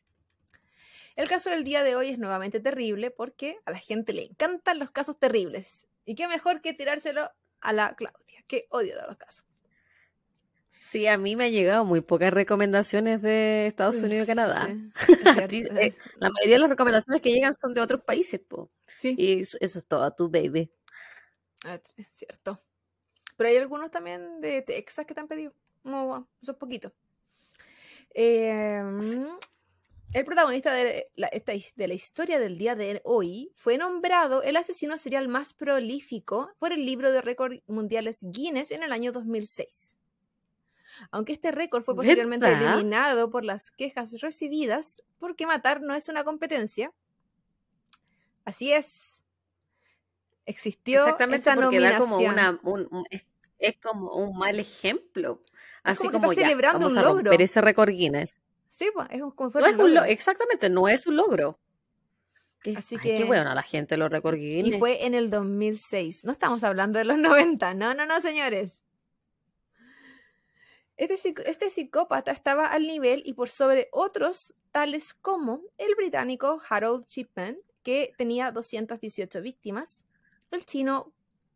El caso del día de hoy es nuevamente terrible porque a la gente le encantan los casos terribles. Y qué mejor que tirárselo a la Claudia, que odio de los casos. Sí, a mí me han llegado muy pocas recomendaciones de Estados Unidos y Canadá. Eh, la mayoría de las recomendaciones que llegan son de otros países, po. Sí. Y eso, es todo, tu baby. Ah, cierto. Pero hay algunos también de Texas que te han pedido. No, eso es poquito. Em, el protagonista de la, de la historia del día de hoy fue nombrado el asesino serial más prolífico por el libro de récords mundiales Guinness en el año 2006. Aunque este récord fue posteriormente eliminado por las quejas recibidas porque matar no es una competencia. Así es. Existió Exactamente esa porque da como una, un, es, como un mal ejemplo. Así como, ya, celebrando vamos un a logro. romper ese récord Guinness. Sí, pues, es como no es un Exactamente, no es un logro. Así que. Qué bueno, la gente lo récord Guinness. Y fue en el 2006. No estamos hablando de los 90. No, no, no, señores. Este, este, psicópata estaba al nivel y por sobre otros, tales como el británico Harold Chipman, que tenía 218 víctimas, el chino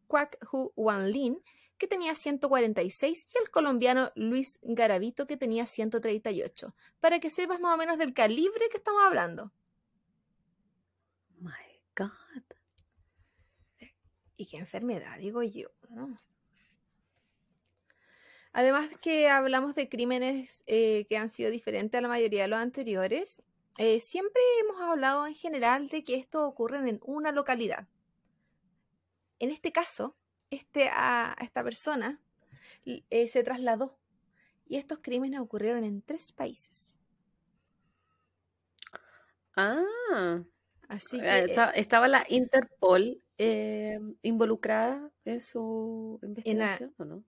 Kwak Hu Wanlin, que tenía 146, y el colombiano Luis Garavito, que tenía 138, para que sepas más o menos del calibre que estamos hablando. My God. ¿Y qué enfermedad, digo yo? Además que hablamos de crímenes eh, que han sido diferentes a la mayoría de los anteriores, eh, siempre hemos hablado en general de que esto ocurre en una localidad. En este caso, este, a, esta persona eh, se trasladó y estos crímenes ocurrieron en tres países. Ah, así que estaba la Interpol involucrada en su investigación, ¿o no?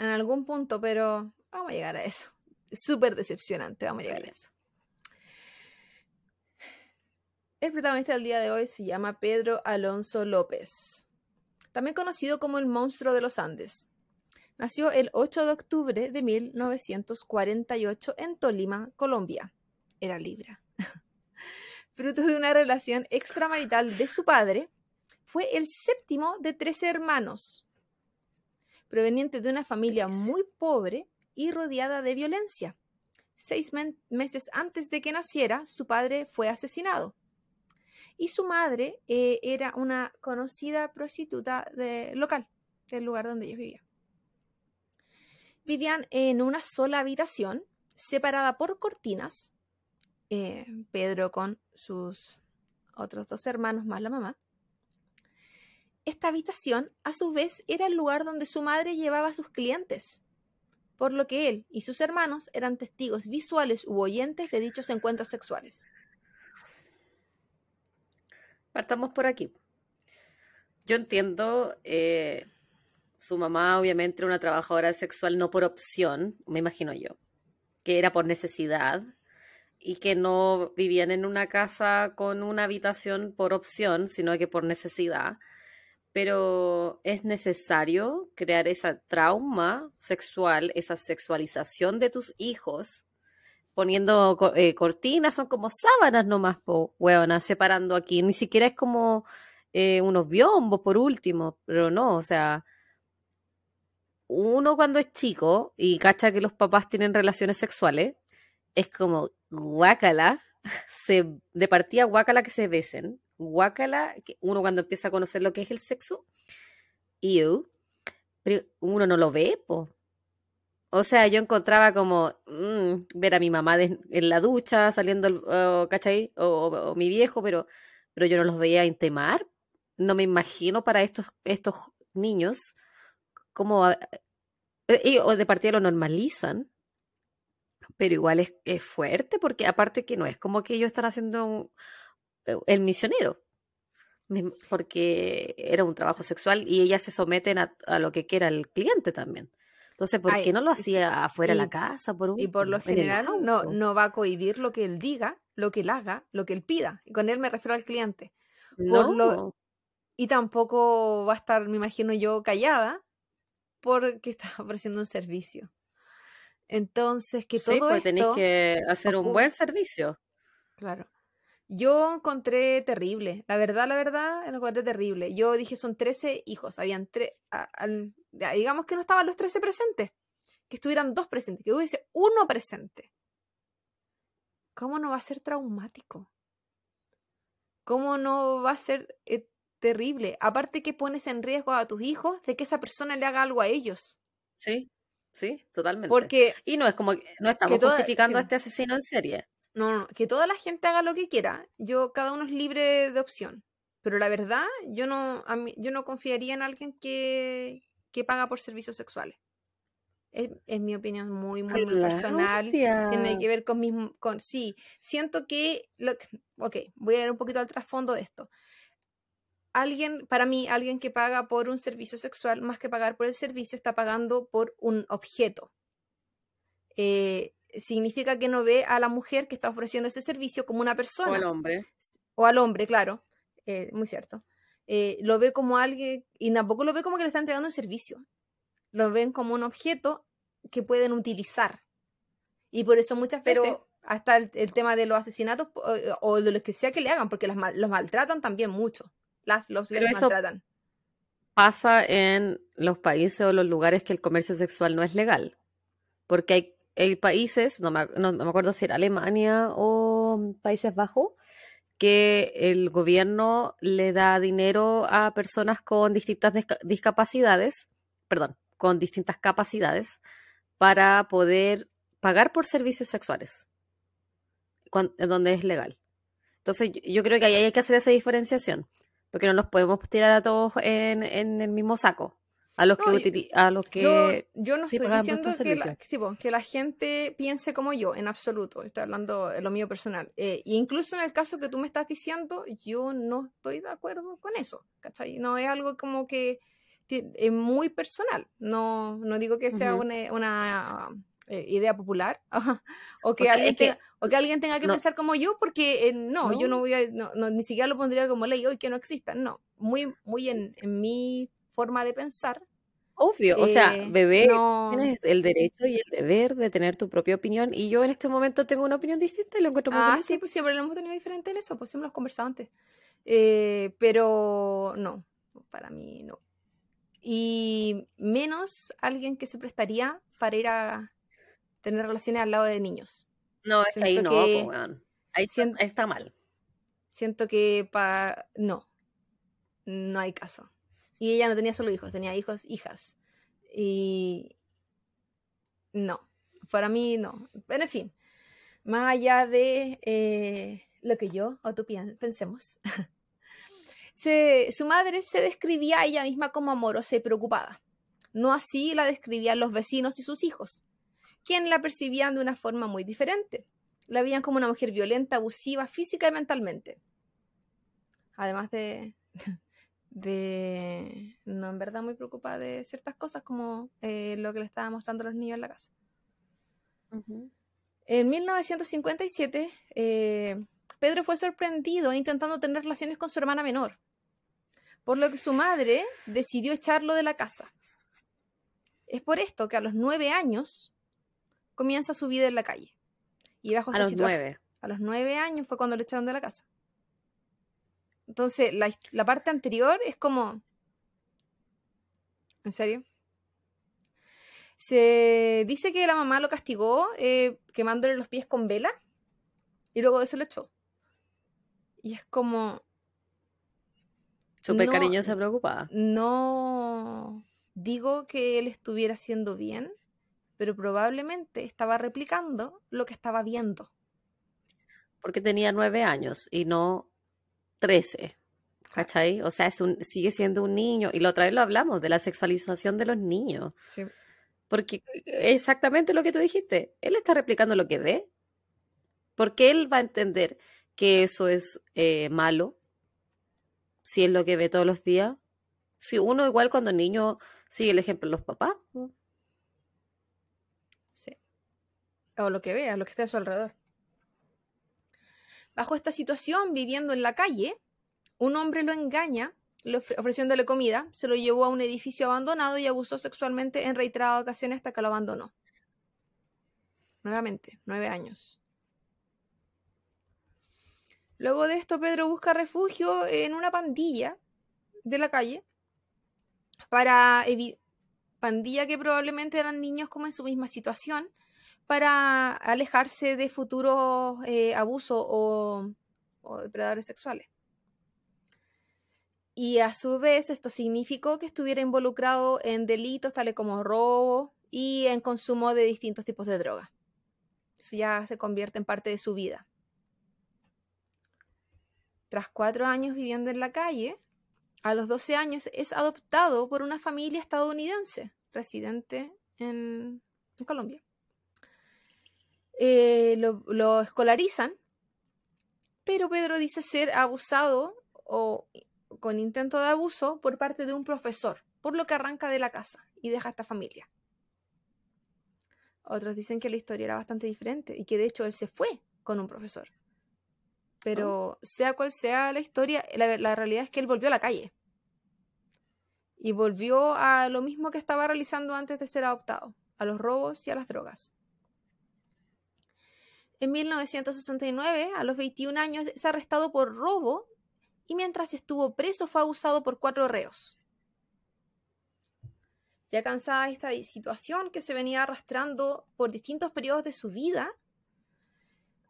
en algún punto, pero vamos a llegar a eso. Súper decepcionante, vamos a llegar a eso. El protagonista del día de hoy se llama Pedro Alonso López, también conocido como el monstruo de los Andes. Nació el 8 de octubre de 1948 en Tolima, Colombia. Era Libra. Fruto de una relación extramarital de su padre, fue el séptimo de tres hermanos proveniente de una familia muy pobre y rodeada de violencia. Seis meses antes de que naciera, su padre fue asesinado. Y su madre eh, era una conocida prostituta de, local, del lugar donde ellos vivían. Vivían en una sola habitación, separada por cortinas, eh, Pedro con sus otros dos hermanos más la mamá, esta habitación, a su vez, era el lugar donde su madre llevaba a sus clientes, por lo que él y sus hermanos eran testigos visuales u oyentes de dichos encuentros sexuales. Partamos por aquí. Yo entiendo, eh, su mamá obviamente era una trabajadora sexual no por opción, me imagino yo, que era por necesidad y que no vivían en una casa con una habitación por opción, sino que por necesidad pero es necesario crear esa trauma sexual, esa sexualización de tus hijos, poniendo eh, cortinas, son como sábanas nomás, po, separando aquí. Ni siquiera es como eh, unos biombos por último, pero no, o sea, uno cuando es chico y cacha que los papás tienen relaciones sexuales, es como guácala, se, de partida guácala que se besen, guácala, uno cuando empieza a conocer lo que es el sexo, pero uno no lo ve, po. O sea, yo encontraba como mm, ver a mi mamá en la ducha, saliendo, ¿cachai? O, mi viejo, pero, pero yo no los veía intemar. No me imagino para estos, estos niños cómo... Eh, o de partida lo normalizan, pero igual es, es, fuerte porque aparte que no es como que ellos están haciendo eh, el misionero, porque era un trabajo sexual y ellas se someten a, lo que quiera el cliente también. Entonces, ¿por qué no lo hacía afuera de la casa? Por y por lo general no, no va a cohibir lo que él diga, lo que él haga, lo que él pida. Y con él me refiero al cliente. no. y tampoco va a estar, me imagino yo, callada porque está ofreciendo un servicio. Entonces, que todo sí, pues tenéis que hacer un buen servicio. Claro. Yo encontré terrible, la verdad, la verdad, lo encontré terrible. Yo dije, son 13 hijos, habían tres, digamos que no estaban los 13 presentes, que estuvieran dos presentes, que hubiese uno presente. ¿Cómo no va a ser traumático? ¿Cómo no va a ser eh, terrible? Aparte que pones en riesgo a tus hijos de que esa persona le haga algo a ellos. Sí, sí, totalmente. Porque y no es como no estamos justificando a este asesino en serie. No, no, que toda la gente haga lo que quiera. Yo, cada uno es libre de opción. Pero la verdad, yo no, a mí, yo no confiaría en alguien que, que paga por servicios sexuales. Es, mi opinión muy, muy, muy personal. Tiene que ver con mis... Con, sí, siento que, lo, Ok, voy a ir un poquito al trasfondo de esto. Alguien, para mí, alguien que paga por un servicio sexual, más que pagar por el servicio, está pagando por un objeto. Eh, significa que no ve a la mujer que está ofreciendo ese servicio como una persona. O al hombre. O al hombre, claro. Eh, muy cierto. Eh, lo ve como alguien, y tampoco lo ve como que le está entregando un servicio lo ven como un objeto que pueden utilizar. Y por eso muchas veces, hasta el, tema de los asesinatos o, de lo que sea que le hagan, porque los, los maltratan también mucho. Las, los maltratan. Pasa en los países o los lugares que el comercio sexual no es legal. Porque hay, países, no me, no me acuerdo si era Alemania o Países Bajos, que el gobierno le da dinero a personas con distintas discapacidades, perdón, con distintas capacidades para poder pagar por servicios sexuales, donde es legal. Entonces, yo creo que ahí hay que hacer esa diferenciación, porque no nos podemos tirar a todos en, el mismo saco. A los que, a los que yo, no estoy diciendo que la, que la, gente piense como yo, en absoluto. Estoy hablando de lo mío personal. Eh, incluso en el caso que tú me estás diciendo, yo no estoy de acuerdo con eso. ¿cachai? No es algo como que es muy personal. No, no digo que sea una, eh, idea popular o, que alguien tenga, o que alguien tenga que pensar como yo, porque eh, no, yo no voy a, ni siquiera lo pondría como ley hoy que no existan. No, muy, muy en, mi forma de pensar. Obvio, o sea, eh, bebé, tienes el derecho y el deber de tener tu propia opinión y yo en este momento tengo una opinión distinta y lo encuentro muy Ah, sí, pues siempre lo hemos tenido diferente en eso, pues siempre lo hemos conversado antes. pero no, para mí no y menos alguien que se prestaría para ir a tener relaciones al lado de niños. No, es que ahí no, ahí está mal. Siento que para no, no hay caso. Y ella no tenía solo hijos, tenía hijos, hijas. Y no, para mí no. En fin, más allá de eh, lo que yo o tú pensemos. su madre se describía a ella misma como amorosa y preocupada. No así la describían los vecinos y sus hijos, quien la percibían de una forma muy diferente. La veían como una mujer violenta, abusiva, física y mentalmente. Además de, de no en verdad muy preocupada de ciertas cosas como eh, lo que le estaba mostrando a los niños en la casa. En 1957, eh, Pedro fue sorprendido intentando tener relaciones con su hermana menor, por lo que su madre decidió echarlo de la casa. Es por esto que a los nueve años comienza su vida en la calle. Y bajo a los nueve. A los nueve años fue cuando lo echaron de la casa. Entonces, la, parte anterior es como... ¿En serio? Se dice que la mamá lo castigó eh, quemándole los pies con vela y luego de eso lo echó. Y es como, Súper no, cariñosa, preocupada. No digo que él estuviera haciendo bien, pero probablemente estaba replicando lo que estaba viendo. Porque tenía nueve años y no trece. ¿Cachai? O sea, es un, sigue siendo un niño. Y la otra vez lo hablamos, de la sexualización de los niños. Sí. Porque exactamente lo que tú dijiste, él está replicando lo que ve. Porque él va a entender que eso es eh, malo, si es lo que ve todos los días. Si uno igual cuando niño sigue el ejemplo de los papás. Sí. O lo que vea, lo que esté a su alrededor. Bajo esta situación, viviendo en la calle, un hombre lo engaña ofreciéndole comida, se lo llevó a un edificio abandonado y abusó sexualmente en reiteradas ocasiones hasta que lo abandonó. Nuevamente, nueve años. Luego de esto, Pedro busca refugio en una pandilla de la calle para pandilla que probablemente eran niños como en su misma situación para alejarse de futuros eh, abusos o, depredadores sexuales. Y a su vez esto significó que estuviera involucrado en delitos tales como robo y en consumo de distintos tipos de drogas. Eso ya se convierte en parte de su vida. Tras cuatro años viviendo en la calle, a los 12 años es adoptado por una familia estadounidense residente en, Colombia. Eh, lo, escolarizan, pero Pedro dice ser abusado o con intento de abuso por parte de un profesor, por lo que arranca de la casa y deja a esta familia. Otros dicen que la historia era bastante diferente y que de hecho él se fue con un profesor. Pero oh. sea cual sea la historia, la, realidad es que él volvió a la calle. Y volvió a lo mismo que estaba realizando antes de ser adoptado, a los robos y a las drogas. En 1969, a los 21 años, es arrestado por robo y mientras estuvo preso fue abusado por cuatro reos. Ya cansada de esta situación que se venía arrastrando por distintos periodos de su vida,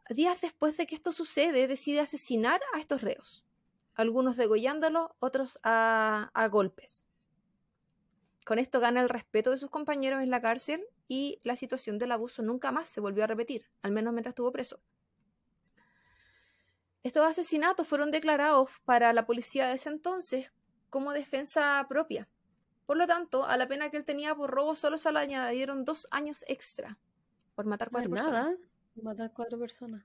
días después de que esto sucede, decide asesinar a estos reos, algunos degollándolos, otros a, golpes. Con esto gana el respeto de sus compañeros en la cárcel y la situación del abuso nunca más se volvió a repetir, al menos mientras estuvo preso. Estos asesinatos fueron declarados para la policía de ese entonces como defensa propia. Por lo tanto, a la pena que él tenía por robo solo se le añadieron dos años extra por matar cuatro personas. Matar cuatro personas.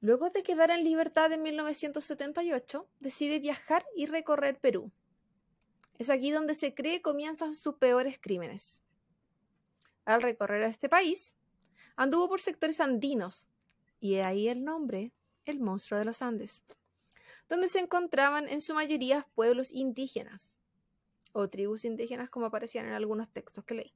Luego de quedar en libertad en 1978, decide viajar y recorrer Perú. Es aquí donde se cree comienzan sus peores crímenes. Al recorrer este país, anduvo por sectores andinos, y de ahí el nombre, el monstruo de los Andes, donde se encontraban en su mayoría pueblos indígenas, o tribus indígenas como aparecían en algunos textos que leí.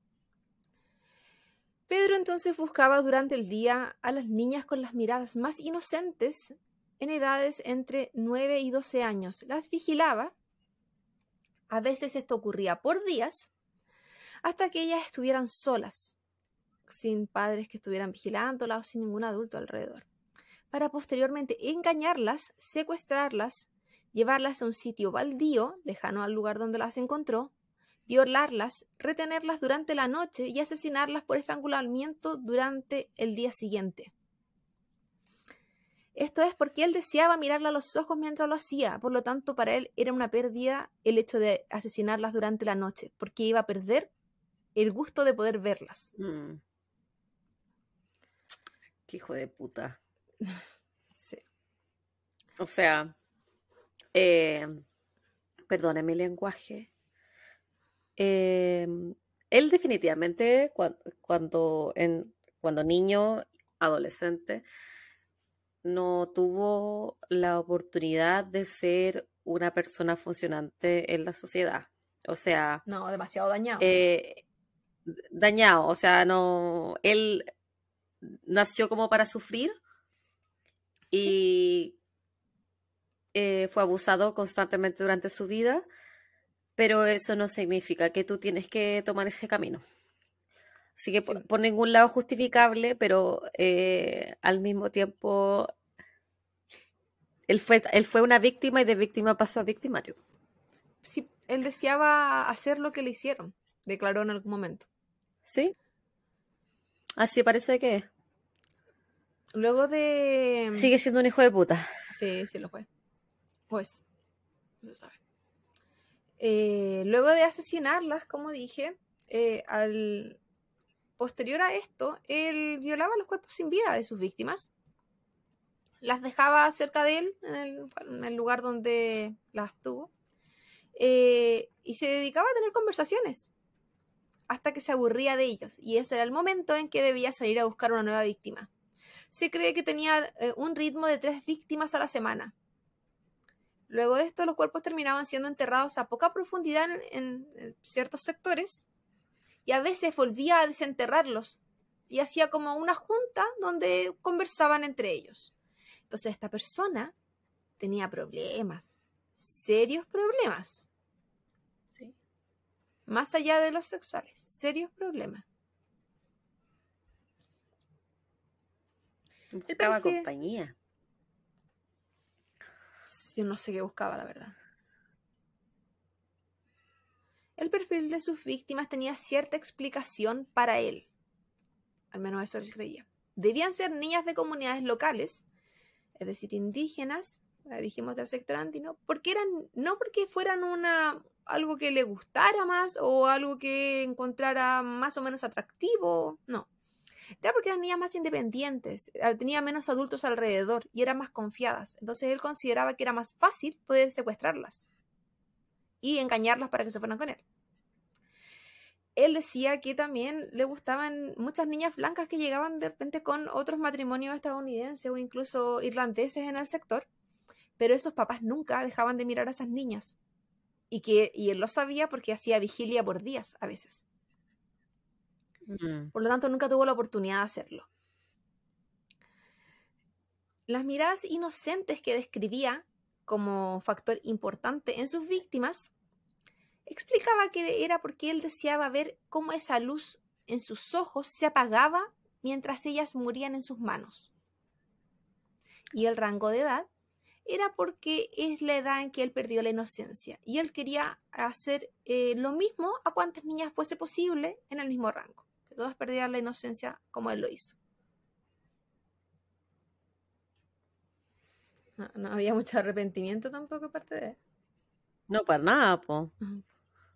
Pedro entonces buscaba durante el día a las niñas con las miradas más inocentes en edades entre 9 y 12 años. Las vigilaba. A veces esto ocurría por días, hasta que ellas estuvieran solas, sin padres que estuvieran vigilándolas o sin ningún adulto alrededor, para posteriormente engañarlas, secuestrarlas, llevarlas a un sitio baldío, lejano al lugar donde las encontró, violarlas, retenerlas durante la noche y asesinarlas por estrangulamiento durante el día siguiente. Esto es porque él deseaba mirarla a los ojos mientras lo hacía, por lo tanto para él era una pérdida el hecho de asesinarlas durante la noche, porque iba a perder el gusto de poder verlas. Mm. Qué hijo de puta. sí. O sea, eh, perdone mi lenguaje, Em, él definitivamente cuando, en, cuando niño, adolescente, no tuvo la oportunidad de ser una persona funcionante en la sociedad. O sea... No, demasiado dañado. Eh, dañado, o sea, no... Él nació como para sufrir y eh, fue abusado constantemente durante su vida pero eso no significa que tú tienes que tomar ese camino. Así que por, ningún lado justificable, pero eh, al mismo tiempo él fue, él fue una víctima y de víctima pasó a victimario. Sí, él deseaba hacer lo que le hicieron, declaró en algún momento. Sí. Así parece que Luego de. Sigue siendo un hijo de puta. Sí, sí lo fue. Pues. No se sabe. Eh, luego de asesinarlas, como dije, eh, al posterior a esto, él violaba los cuerpos sin vida de sus víctimas, las dejaba cerca de él, en el, lugar donde las tuvo, eh, y se dedicaba a tener conversaciones hasta que se aburría de ellos, y ese era el momento en que debía salir a buscar una nueva víctima. Se cree que tenía un ritmo de tres víctimas a la semana, Luego de esto, los cuerpos terminaban siendo enterrados a poca profundidad en, ciertos sectores y a veces volvía a desenterrarlos y hacía como una junta donde conversaban entre ellos. Entonces esta persona tenía problemas, serios problemas. Sí. Más allá de los sexuales, serios problemas. Buscaba compañía. Yo no sé qué buscaba, la verdad. El perfil de sus víctimas tenía cierta explicación para él. Al menos eso él creía. Debían ser niñas de comunidades locales, es decir, indígenas, dijimos del sector andino, porque eran, no porque fueran una algo que le gustara más o algo que encontrara más o menos atractivo, no. Era porque eran niñas más independientes, eh, tenía menos adultos alrededor y eran más confiadas. Entonces él consideraba que era más fácil poder secuestrarlas y engañarlas para que se fueran con él. Él decía que también le gustaban muchas niñas blancas que llegaban de repente con otros matrimonios estadounidenses o incluso irlandeses en el sector, pero esos papás nunca dejaban de mirar a esas niñas. Y, que, y él lo sabía porque hacía vigilia por días a veces. Mm. Por lo tanto, nunca tuvo la oportunidad de hacerlo. Las miradas inocentes que describía como factor importante en sus víctimas, explicaba que era porque él deseaba ver cómo esa luz en sus ojos se apagaba mientras ellas morían en sus manos. Y el rango de edad era porque es la edad en que él perdió la inocencia y él quería hacer eh, lo mismo a cuantas niñas fuese posible en el mismo rango todas perdieran la inocencia como él lo hizo. No, había mucho arrepentimiento tampoco aparte de él. No, para nada, po.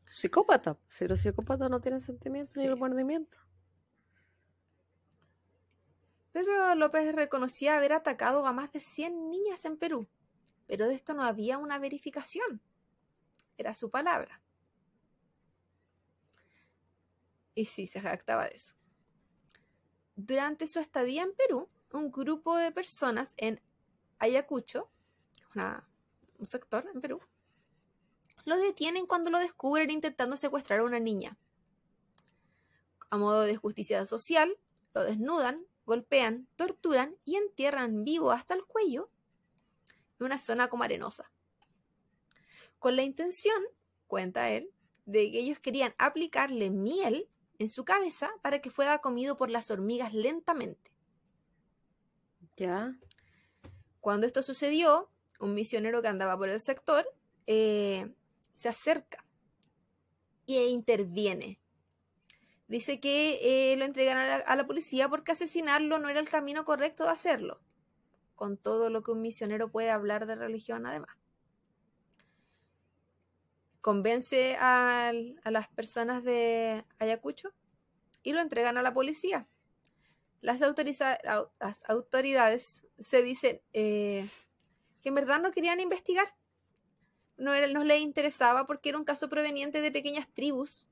Psicópata. Si los psicópatas no tienen sentimientos ni remordimiento. Pedro López reconocía haber atacado a más de 100 niñas en Perú, pero de esto no había una verificación. Era su palabra. Y sí, se jactaba de eso. Durante su estadía en Perú, un grupo de personas en Ayacucho, un sector en Perú, lo detienen cuando lo descubren intentando secuestrar a una niña. A modo de justicia social, lo desnudan, golpean, torturan y entierran vivo hasta el cuello en una zona como arenosa. Con la intención, cuenta él, de que ellos querían aplicarle miel en su cabeza para que fuera comido por las hormigas lentamente. Ya. Cuando esto sucedió, un misionero que andaba por el sector eh, se acerca e interviene. Dice que eh, lo entregaron a la, policía porque asesinarlo no era el camino correcto de hacerlo, con todo lo que un misionero puede hablar de religión además. Convence a las personas de Ayacucho y lo entregan a la policía. Las, las autoridades se dicen eh, que en verdad no querían investigar. No, era, no les interesaba porque era un caso proveniente de pequeñas tribus.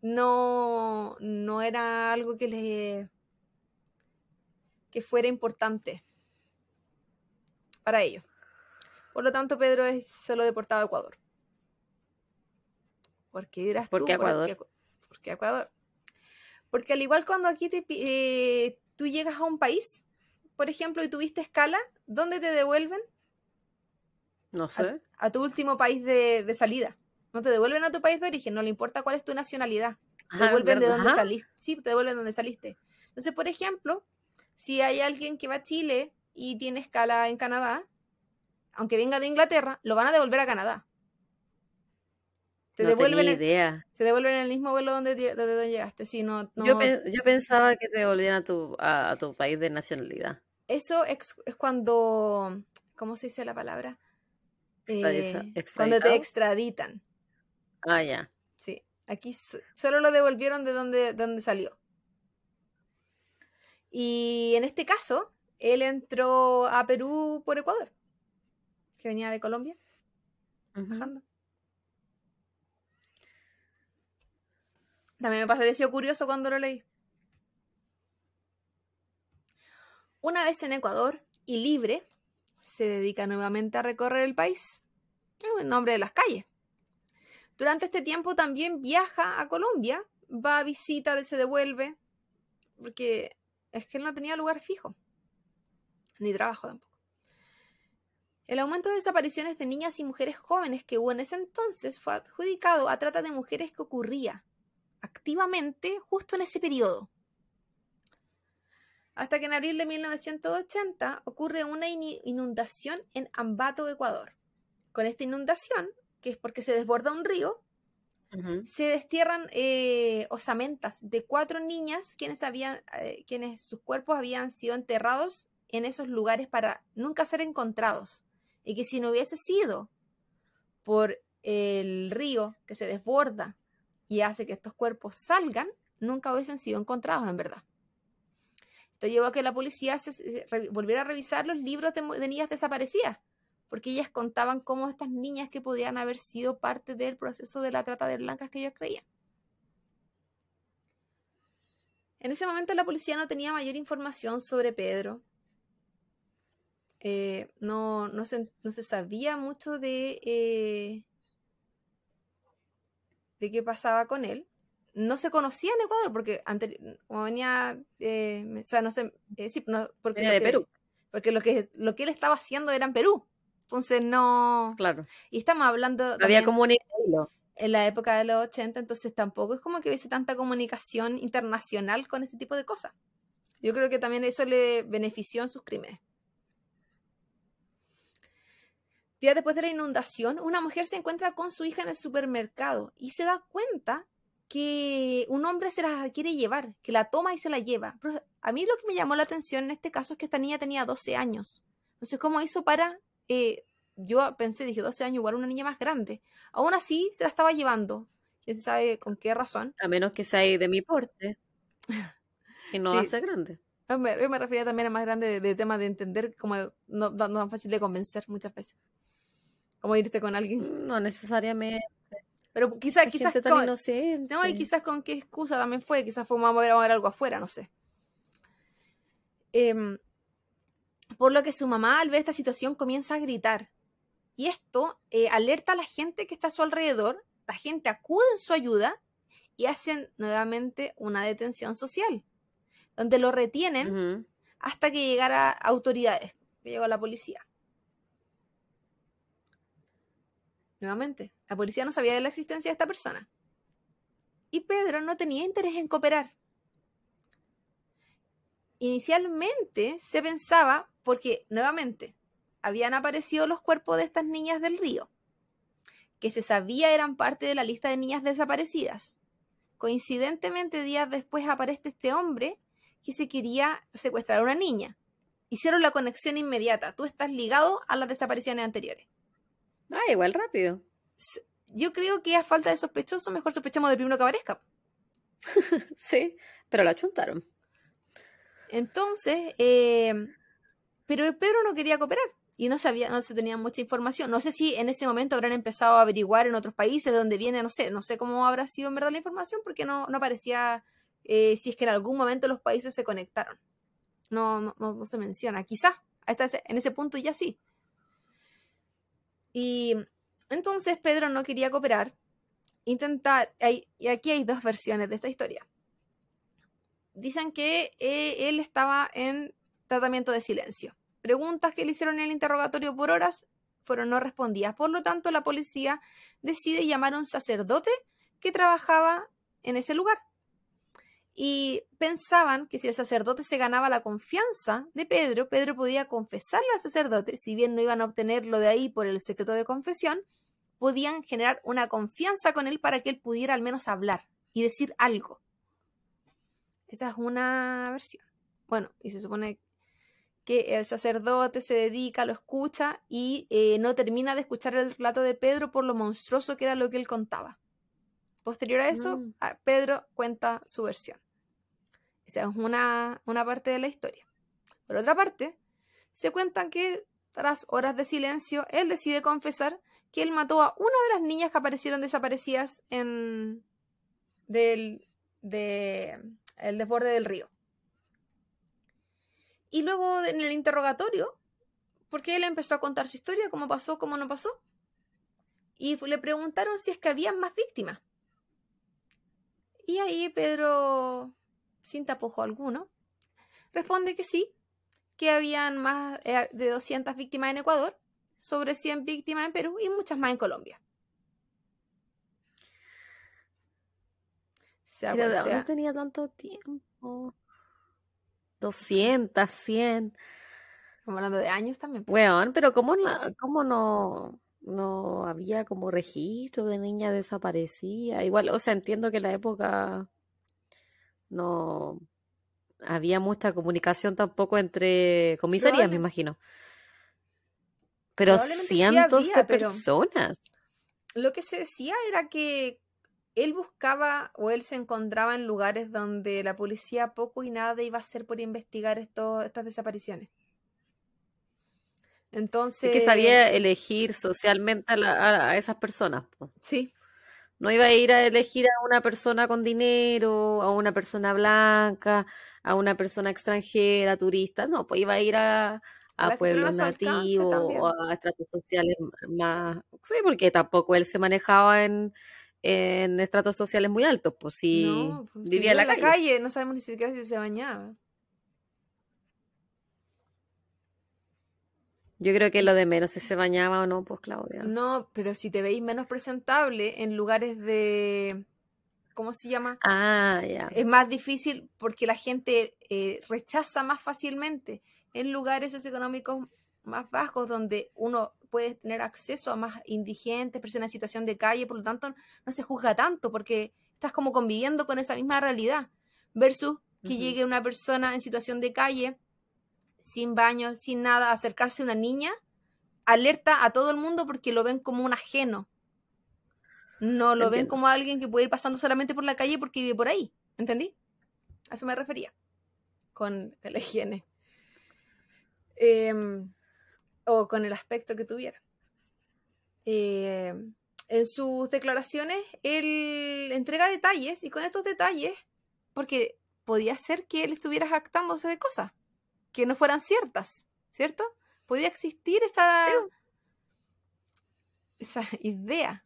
No, no era algo que le que fuera importante para ellos. Por lo tanto, Pedro es solo deportado a Ecuador. ¿Por qué dirás ¿Por qué Ecuador? ¿Por qué Ecuador? Porque al igual cuando aquí te, eh, tú llegas a un país, por ejemplo, y tuviste escala, ¿dónde te devuelven? No sé. A, tu último país de, salida. No te devuelven a tu país de origen, no le importa cuál es tu nacionalidad. Te ah, devuelven de donde saliste. Sí, te devuelven de donde saliste. Entonces, por ejemplo, si hay alguien que va a Chile y tiene escala en Canadá, aunque venga de Inglaterra, lo van a devolver a Canadá. Se, devuelven idea. se devuelven en el mismo vuelo donde, donde llegaste. Sí, no, Yo, pensaba que te devolvían a tu, a, tu país de nacionalidad. Eso es, cuando. ¿Cómo se dice la palabra? Eh, cuando te extraditan. Ah, ya. Sí. Aquí solo lo devolvieron de donde, donde salió. Y en este caso, él entró a Perú por Ecuador, que venía de Colombia, También me pareció curioso cuando lo leí. Una vez en Ecuador y libre, se dedica nuevamente a recorrer el país, en nombre de las calles. Durante este tiempo también viaja a Colombia, va a visita, se devuelve, porque es que él no tenía lugar fijo, ni trabajo tampoco. El aumento de desapariciones de niñas y mujeres jóvenes que hubo en ese entonces fue adjudicado a trata de mujeres que ocurría activamente justo en ese periodo. Hasta que en abril de 1980 ocurre una inundación en Ambato, Ecuador. Con esta inundación, que es porque se desborda un río, se destierran eh, osamentas de cuatro niñas quienes, habían, eh, quienes sus cuerpos habían sido enterrados en esos lugares para nunca ser encontrados. Y que si no hubiese sido por el río que se desborda y hace que estos cuerpos salgan, nunca hubiesen sido encontrados en verdad. Esto llevó a que la policía se, volviera a revisar los libros de, niñas desaparecidas, porque ellas contaban cómo estas niñas que podían haber sido parte del proceso de la trata de blancas que ellos creían. En ese momento la policía no tenía mayor información sobre Pedro. Eh, no, no, se, sabía mucho de, eh, de qué pasaba con él no se conocía en Ecuador porque antes venía, eh, o sea, no sé, eh, sí, no, porque venía de Perú. Porque lo que, lo que él estaba haciendo era en Perú. Entonces no. Claro. Y estamos hablando. Había como un En la época de los 80, entonces tampoco es como que hubiese tanta comunicación internacional con ese tipo de cosas. Yo creo que también eso le benefició en sus crímenes. Días después de la inundación, una mujer se encuentra con su hija en el supermercado y se da cuenta que un hombre se la quiere llevar, que la toma y se la lleva. a mí lo que me llamó la atención en este caso es que esta niña tenía 12 años. Entonces, ¿cómo hizo para... Eh, yo pensé, dije, 12 años, igual una niña más grande. Aún así, se la estaba llevando. ¿Quién se sabe con qué razón? A menos que sea de mi porte. Y no hace grande. Yo me, refería también a más grande de, tema de entender, como no, no tan fácil de convencer muchas veces. Como irte con alguien. No necesariamente. Pero quizás, quizás con, no, y quizás con qué excusa también fue, quizás fue vamos a ver, algo afuera, no sé. Em, por lo que su mamá al ver esta situación comienza a gritar. Y esto eh, alerta a la gente que está a su alrededor, la gente acude en su ayuda y hacen nuevamente una detención social, donde lo retienen hasta que llegara autoridades, que llegó la policía. Nuevamente, la policía no sabía de la existencia de esta persona. Y Pedro no tenía interés en cooperar. Inicialmente se pensaba, porque nuevamente habían aparecido los cuerpos de estas niñas del río, que se sabía eran parte de la lista de niñas desaparecidas. Coincidentemente, días después aparece este hombre que se quería secuestrar a una niña. Hicieron la conexión inmediata. Tú estás ligado a las desapariciones anteriores. Ah, igual rápido. Yo creo que a falta de sospechoso, mejor sospechamos del primero que aparezca. sí, pero la chuntaron. Entonces, eh, pero el Pedro no quería cooperar y no sabía, no se tenía mucha información. No sé si en ese momento habrán empezado a averiguar en otros países de dónde viene, no sé, no sé cómo habrá sido en verdad la información porque no, no aparecía eh, si es que en algún momento los países se conectaron. No, no, no, se menciona. Quizás en ese punto ya sí. Y entonces Pedro no quería cooperar. Intentar, y aquí hay dos versiones de esta historia. Dicen que eh, él estaba en tratamiento de silencio. Preguntas que le hicieron en el interrogatorio por horas fueron no respondidas. Por lo tanto, la policía decide llamar a un sacerdote que trabajaba en ese lugar y pensaban que si el sacerdote se ganaba la confianza de Pedro, Pedro podía confesarle al sacerdote, si bien no iban a obtenerlo de ahí por el secreto de confesión, podían generar una confianza con él para que él pudiera al menos hablar y decir algo. Esa es una versión. Bueno, y se supone que el sacerdote se dedica, lo escucha y eh, no termina de escuchar el relato de Pedro por lo monstruoso que era lo que él contaba. Posterior a eso, mm. Pedro cuenta su versión. Esa es una, parte de la historia. Por otra parte, se cuentan que tras horas de silencio, él decide confesar que él mató a una de las niñas que aparecieron desaparecidas en del de, el desborde del río. Y luego en el interrogatorio, porque él empezó a contar su historia, cómo pasó, cómo no pasó, y le preguntaron si es que había más víctimas. Y ahí Pedro sin tapujo alguno, responde que sí, que habían más eh, de 200 víctimas en Ecuador, sobre 100 víctimas en Perú y muchas más en Colombia. Pero ¿de dónde tenía tanto tiempo? 200, 100. Estamos hablando de años también. Bueno, pero ¿cómo, cómo no, no había como registro de niña desaparecida? Igual, o sea, entiendo que en la época no había mucha comunicación tampoco entre comisarías, me imagino. Pero cientos de personas. Lo que se decía era que él buscaba o él se encontraba en lugares donde la policía poco y nada iba a hacer por investigar esto, estas desapariciones. Entonces. Es que sabía elegir socialmente a, esas personas. Sí. No iba a ir a elegir a una persona con dinero, a una persona blanca, a una persona extranjera, turista. No, pues iba a ir a, a pueblos nativos o a estratos sociales más. Sí, porque tampoco él se manejaba en en estratos sociales muy altos, pues si pues, vivía en la, calle. No sabemos ni siquiera si se bañaba. Yo creo que lo de menos si se bañaba o no, pues Claudia. No, pero si te veis menos presentable en lugares de... ¿Cómo se llama? Ah, ya. Es más difícil porque la gente eh, rechaza más fácilmente en lugares socioeconómicos más bajos donde uno puede tener acceso a más indigentes, personas en situación de calle, por lo tanto no se juzga tanto porque estás como conviviendo con esa misma realidad versus que llegue una persona en situación de calle sin baño, sin nada, acercarse a una niña, alerta a todo el mundo porque lo ven como un ajeno. No lo ven como alguien que puede ir pasando solamente por la calle porque vive por ahí. ¿Entendí? A eso me refería con la higiene. Eh, o con el aspecto que tuviera. Eh, en sus declaraciones, él entrega detalles y con estos detalles, porque podía ser que él estuviera jactándose de cosas que no fueran ciertas, ¿cierto? Podía existir esa, esa idea.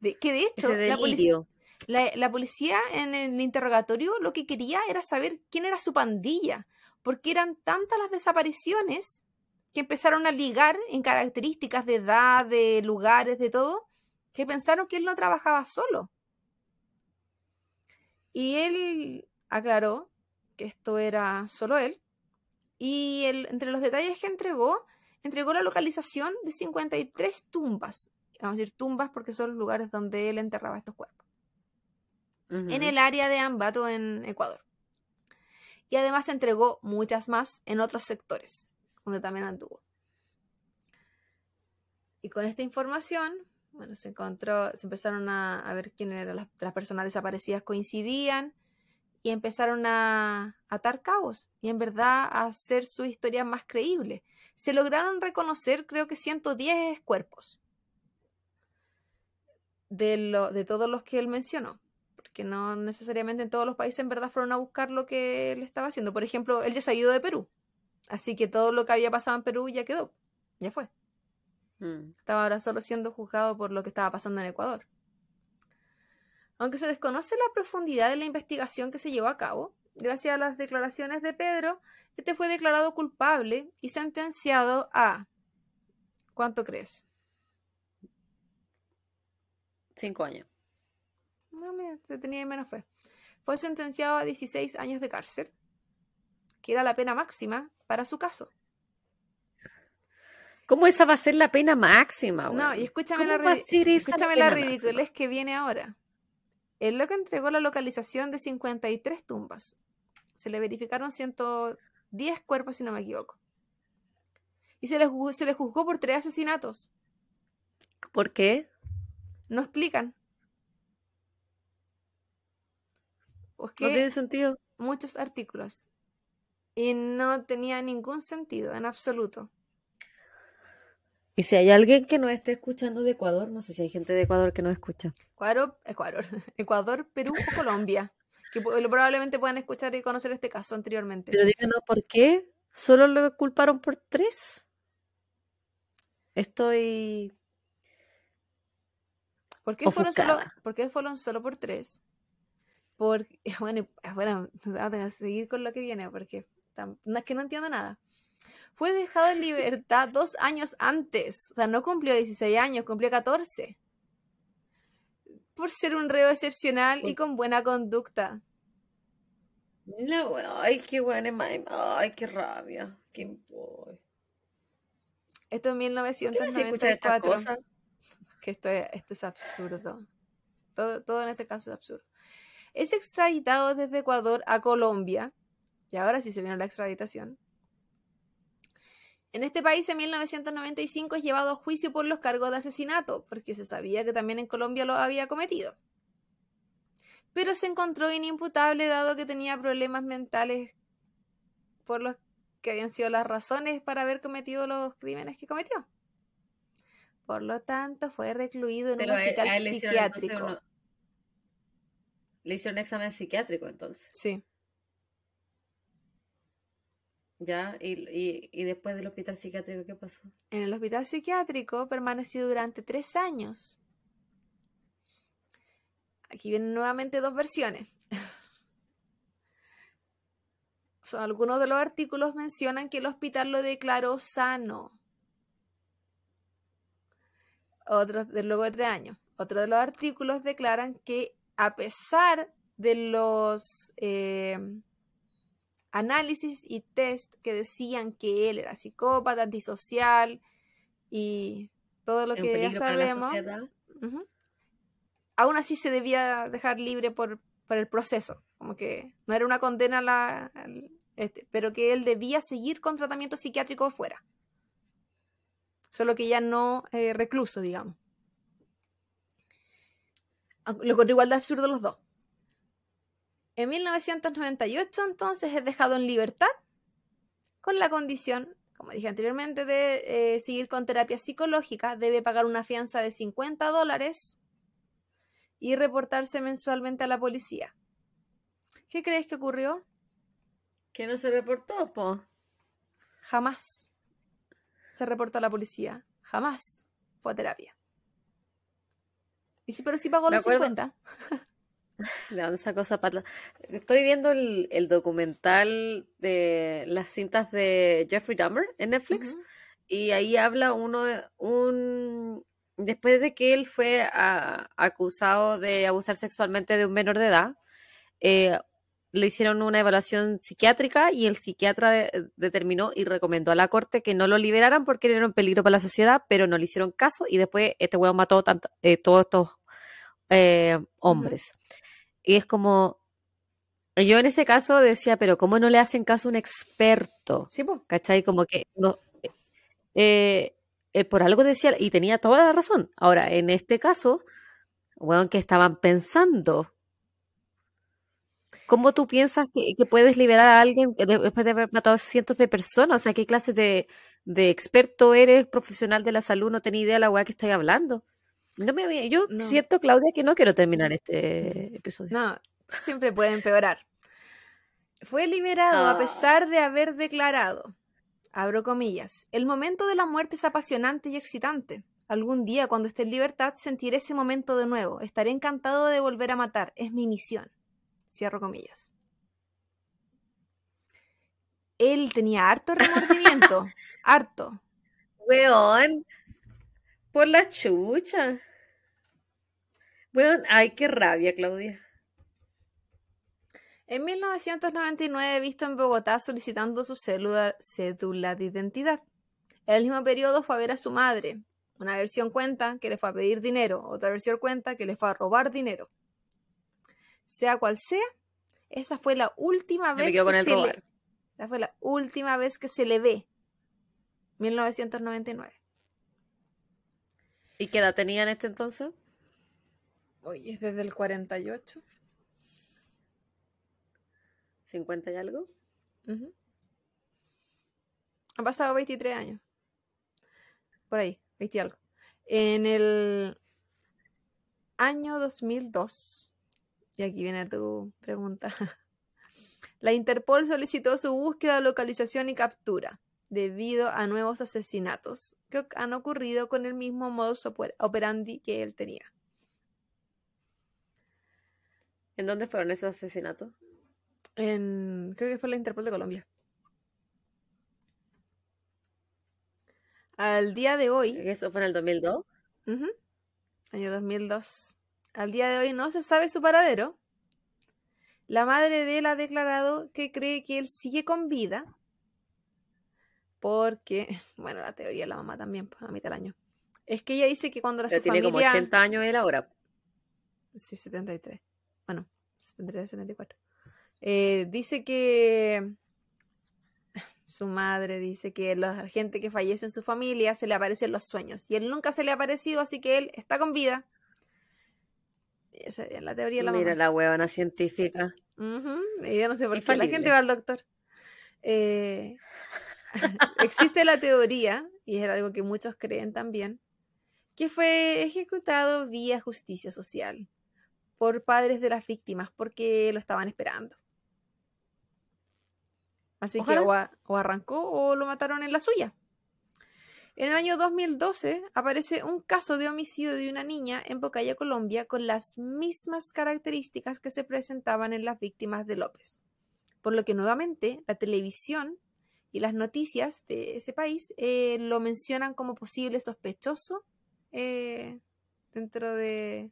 De, que de hecho, la policía, la policía en el interrogatorio lo que quería era saber quién era su pandilla, porque eran tantas las desapariciones que empezaron a ligar en características de edad, de lugares, de todo, que pensaron que él no trabajaba solo. Y él aclaró que esto era solo él. Y entre los detalles que entregó, entregó la localización de 53 tumbas. Vamos a decir tumbas porque son los lugares donde él enterraba estos cuerpos. En el área de Ambato, en Ecuador. Y además entregó muchas más en otros sectores donde también anduvo. Y con esta información, bueno, se encontró, se empezaron a, ver quiénes eran las, personas desaparecidas coincidían y empezaron a atar cabos y en verdad a hacer su historia más creíble. Se lograron reconocer, creo que 110 cuerpos de, lo, de todos los que él mencionó porque no necesariamente en todos los países en verdad fueron a buscar lo que él estaba haciendo. Por ejemplo, él ya se ha ido de Perú. Así que todo lo que había pasado en Perú ya quedó, ya fue. Mm. Estaba ahora solo siendo juzgado por lo que estaba pasando en Ecuador. Aunque se desconoce la profundidad de la investigación que se llevó a cabo, gracias a las declaraciones de Pedro, este fue declarado culpable y sentenciado a... ¿Cuánto crees? Cinco años. No, me tenía menos fe. Fue sentenciado a 16 años de cárcel que era la pena máxima para su caso. ¿Cómo esa va a ser la pena máxima? No, y escúchame la, escúchame la ridiculez que viene ahora. El loco entregó la localización de 53 tumbas. Se le verificaron 110 cuerpos, si no me equivoco. Y se le, se le juzgó por tres asesinatos. ¿Por qué? No explican. no tiene sentido. Muchos artículos y no tenía ningún sentido en absoluto. Y si hay alguien que no esté escuchando de Ecuador, no sé si hay gente de Ecuador que no escucha. Ecuador, Ecuador, Ecuador Perú o Colombia, que probablemente puedan escuchar y conocer este caso anteriormente. Pero díganos, ¿por qué? ¿Solo lo culparon por tres? Estoy... ¿Por qué, fueron solo, ¿Por qué fueron solo por tres? Porque, bueno, bueno, vamos a seguir con lo que viene porque no es que no entiendo nada. Fue dejado en libertad dos años antes. O sea, no cumplió 16 años, cumplió 14. Por ser un reo excepcional y con buena conducta. No, ay, qué buena, ay, qué rabia. Qué Esto en 1994. Que esto, esto es absurdo. Todo, todo en este caso es absurdo. Es extraditado desde Ecuador a Colombia. Y ahora sí se vino la extraditación. En este país, en 1995, es llevado a juicio por los cargos de asesinato, porque se sabía que también en Colombia lo había cometido. Pero se encontró inimputable dado que tenía problemas mentales por los que habían sido las razones para haber cometido los crímenes que cometió. Por lo tanto, fue recluido en un hospital psiquiátrico. Le hicieron un examen psiquiátrico entonces. Sí. Ya, y, después del hospital psiquiátrico, ¿qué pasó? En el hospital psiquiátrico permaneció durante tres años. Aquí vienen nuevamente dos versiones. algunos de los artículos mencionan que el hospital lo declaró sano. Otros de luego de tres años. Otros de los artículos declaran que a pesar de los eh, análisis y test que decían que él era psicópata, antisocial y todo lo que ya sabemos. Aún así se debía dejar libre por, el proceso, como que no era una condena la, este, pero que él debía seguir con tratamiento psiquiátrico fuera. Solo que ya no eh, recluso, digamos. Lo encontré igual de absurdo los dos. En 1998 entonces es dejado en libertad con la condición, como dije anteriormente, de eh, seguir con terapia psicológica. Debe pagar una fianza de 50 dólares y reportarse mensualmente a la policía. ¿Qué crees que ocurrió? Que no se reportó, po. Jamás se reportó a la policía. Jamás fue a terapia. Y sí, pero sí pagó los 50. ¿De dónde esa cosa Estoy viendo el, documental de las cintas de Jeffrey Dahmer en Netflix y ahí habla uno de un después de que él fue acusado de abusar sexualmente de un menor de edad, eh, le hicieron una evaluación psiquiátrica y el psiquiatra determinó y recomendó a la corte que no lo liberaran porque era un peligro para la sociedad, pero no le hicieron caso y después este huevo mató tanto, eh, todos estos eh, hombres. Y es como, yo en ese caso decía, pero ¿cómo no le hacen caso a un experto? Sí, ¿Cachai? Como que no, eh, eh, por algo decía, y tenía toda la razón. Ahora, en este caso, bueno, que estaban pensando. ¿Cómo tú piensas que, puedes liberar a alguien después de haber matado a cientos de personas? O sea, ¿qué clase de, experto eres, profesional de la salud? No tenía idea de la weá que estáis hablando. No me, yo siento, Claudia, que no quiero terminar este episodio. No, siempre puede empeorar. Fue liberado a ah. pesar de haber declarado, abro comillas, el momento de la muerte es apasionante y excitante. Algún día, cuando esté en libertad, sentiré ese momento de nuevo. Estaré encantado de volver a matar. Es mi misión. Cierro comillas. Él tenía harto remordimiento. harto. Weón. Por la chucha. Bueno, ay, qué rabia, Claudia. En 1999 visto en Bogotá solicitando su cédula, cédula de identidad. En el mismo periodo fue a ver a su madre. Una versión cuenta que le fue a pedir dinero, otra versión cuenta que le fue a robar dinero. Sea cual sea, esa fue la última vez que se le, esa fue la última vez que se le ve. 1999. ¿Y qué edad tenía en este entonces? Oye, es desde el 48. ¿50 y algo? Han pasado 23 años. Por ahí, 20 y algo. En el año 2002, y aquí viene tu pregunta, la Interpol solicitó su búsqueda, localización y captura debido a nuevos asesinatos que han ocurrido con el mismo modus operandi que él tenía. ¿En dónde fueron esos asesinatos? En, creo que fue la Interpol de Colombia. Al día de hoy. ¿Eso fue en el 2002? Año 2002. Al día de hoy no se sabe su paradero. La madre de él ha declarado que cree que él sigue con vida. Porque, bueno, la teoría de la mamá también, pues, a mitad del año. Es que ella dice que cuando la su tiene como 80 años él ahora. Sí, 73. Bueno, 73, 74. Eh, dice que su madre dice que la gente que fallece en su familia se le aparecen los sueños. Y él nunca se le ha aparecido, así que él está con vida. Esa es la teoría de la Mira la huevona científica. Y yo no sé por qué la gente va al doctor. Eh, existe la teoría, y es algo que muchos creen también, que fue ejecutado vía justicia social por padres de las víctimas porque lo estaban esperando. Así que o, arrancó o lo mataron en la suya. En el año 2012 aparece un caso de homicidio de una niña en Bocaya, Colombia, con las mismas características que se presentaban en las víctimas de López. Por lo que nuevamente la televisión y las noticias de ese país eh, lo mencionan como posible sospechoso eh, dentro de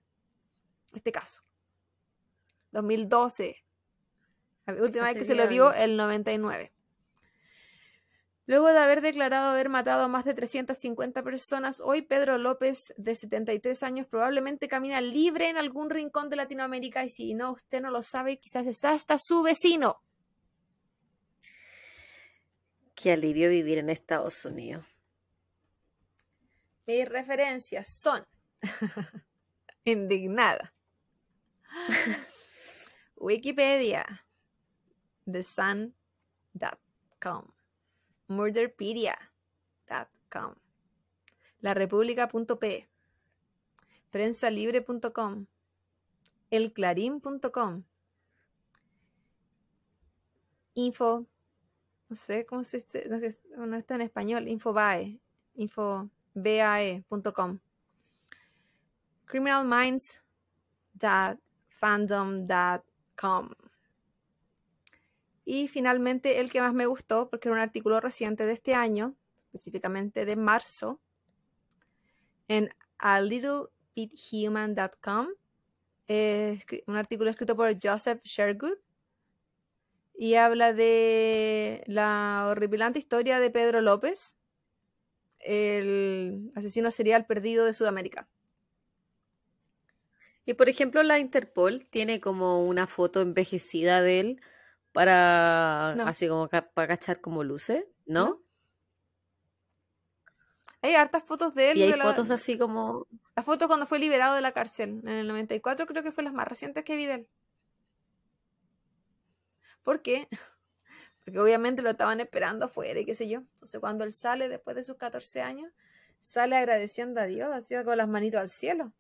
este caso. 2012. La última vez que se lo vio, el 99. Luego de haber declarado haber matado a más de 350 personas, hoy Pedro López, de 73 años, probablemente camina libre en algún rincón de Latinoamérica y si no, usted no lo sabe, quizás es hasta su vecino. Qué alivio vivir en Estados Unidos. Mis referencias son indignada. Wikipedia, thesun.com, murderpedia.com, larepublica.p, prensalibre.com, elclarín.com, info, no sé cómo se dice, no, está en español, infobae, infobae.com, criminalminds.fandom.com, y finalmente el que más me gustó, porque era un artículo reciente de este año, específicamente de marzo, en a littleBitHuman.com, un artículo escrito por Joseph Shergood y habla de la horripilante historia de Pedro López, el asesino serial perdido de Sudamérica. Y por ejemplo, la Interpol tiene como una foto envejecida de él para así como para cachar como luce, ¿no? Hay hartas fotos de él. Y hay fotos así como. La foto cuando fue liberado de la cárcel en el 94, creo que fue las más recientes que vi de él. ¿Por qué? Porque obviamente lo estaban esperando afuera y qué sé yo. Entonces, cuando él sale después de sus 14 años, sale agradeciendo a Dios, así con las manitos al cielo.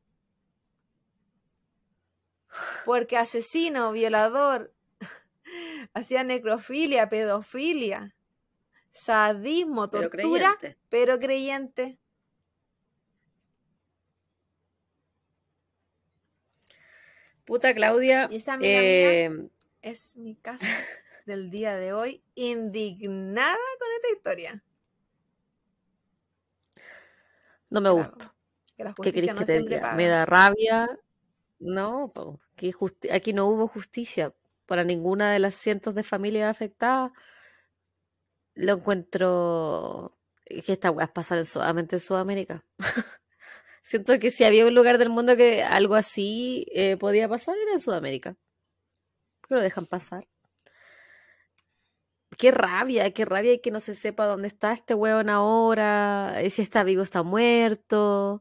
Porque asesino, violador, hacía necrofilia, pedofilia, sadismo, tortura, pero creyente. Puta Claudia. Y esa eh, es mi casa del día de hoy, indignada con esta historia. No me gusta. ¿Qué querés que te diga? Me da rabia. No, aquí no hubo justicia para ninguna de las cientos de familias afectadas. Lo encuentro que estas weas pasan solamente en Sudamérica. Siento que si había un lugar del mundo que algo así eh, podía pasar era en Sudamérica. ¿Por qué lo dejan pasar? Qué rabia, qué rabia que no se sepa dónde está este weón ahora, eh, si está vivo o está muerto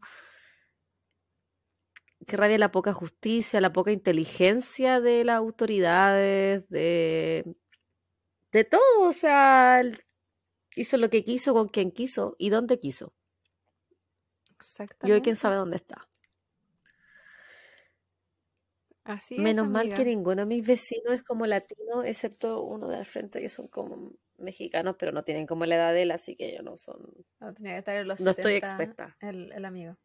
qué rabia la poca justicia, la poca inteligencia de las autoridades, de, de todo, o sea, hizo lo que quiso con quien quiso y dónde quiso. Exactamente. Y hoy quién sabe dónde está. Así Menos mal que ninguno de mis vecinos es como latino, excepto uno de al frente que son como mexicanos, pero no tienen como la edad de él, así que ellos no son. No, tenía que estar en los no estoy experta. el amigo.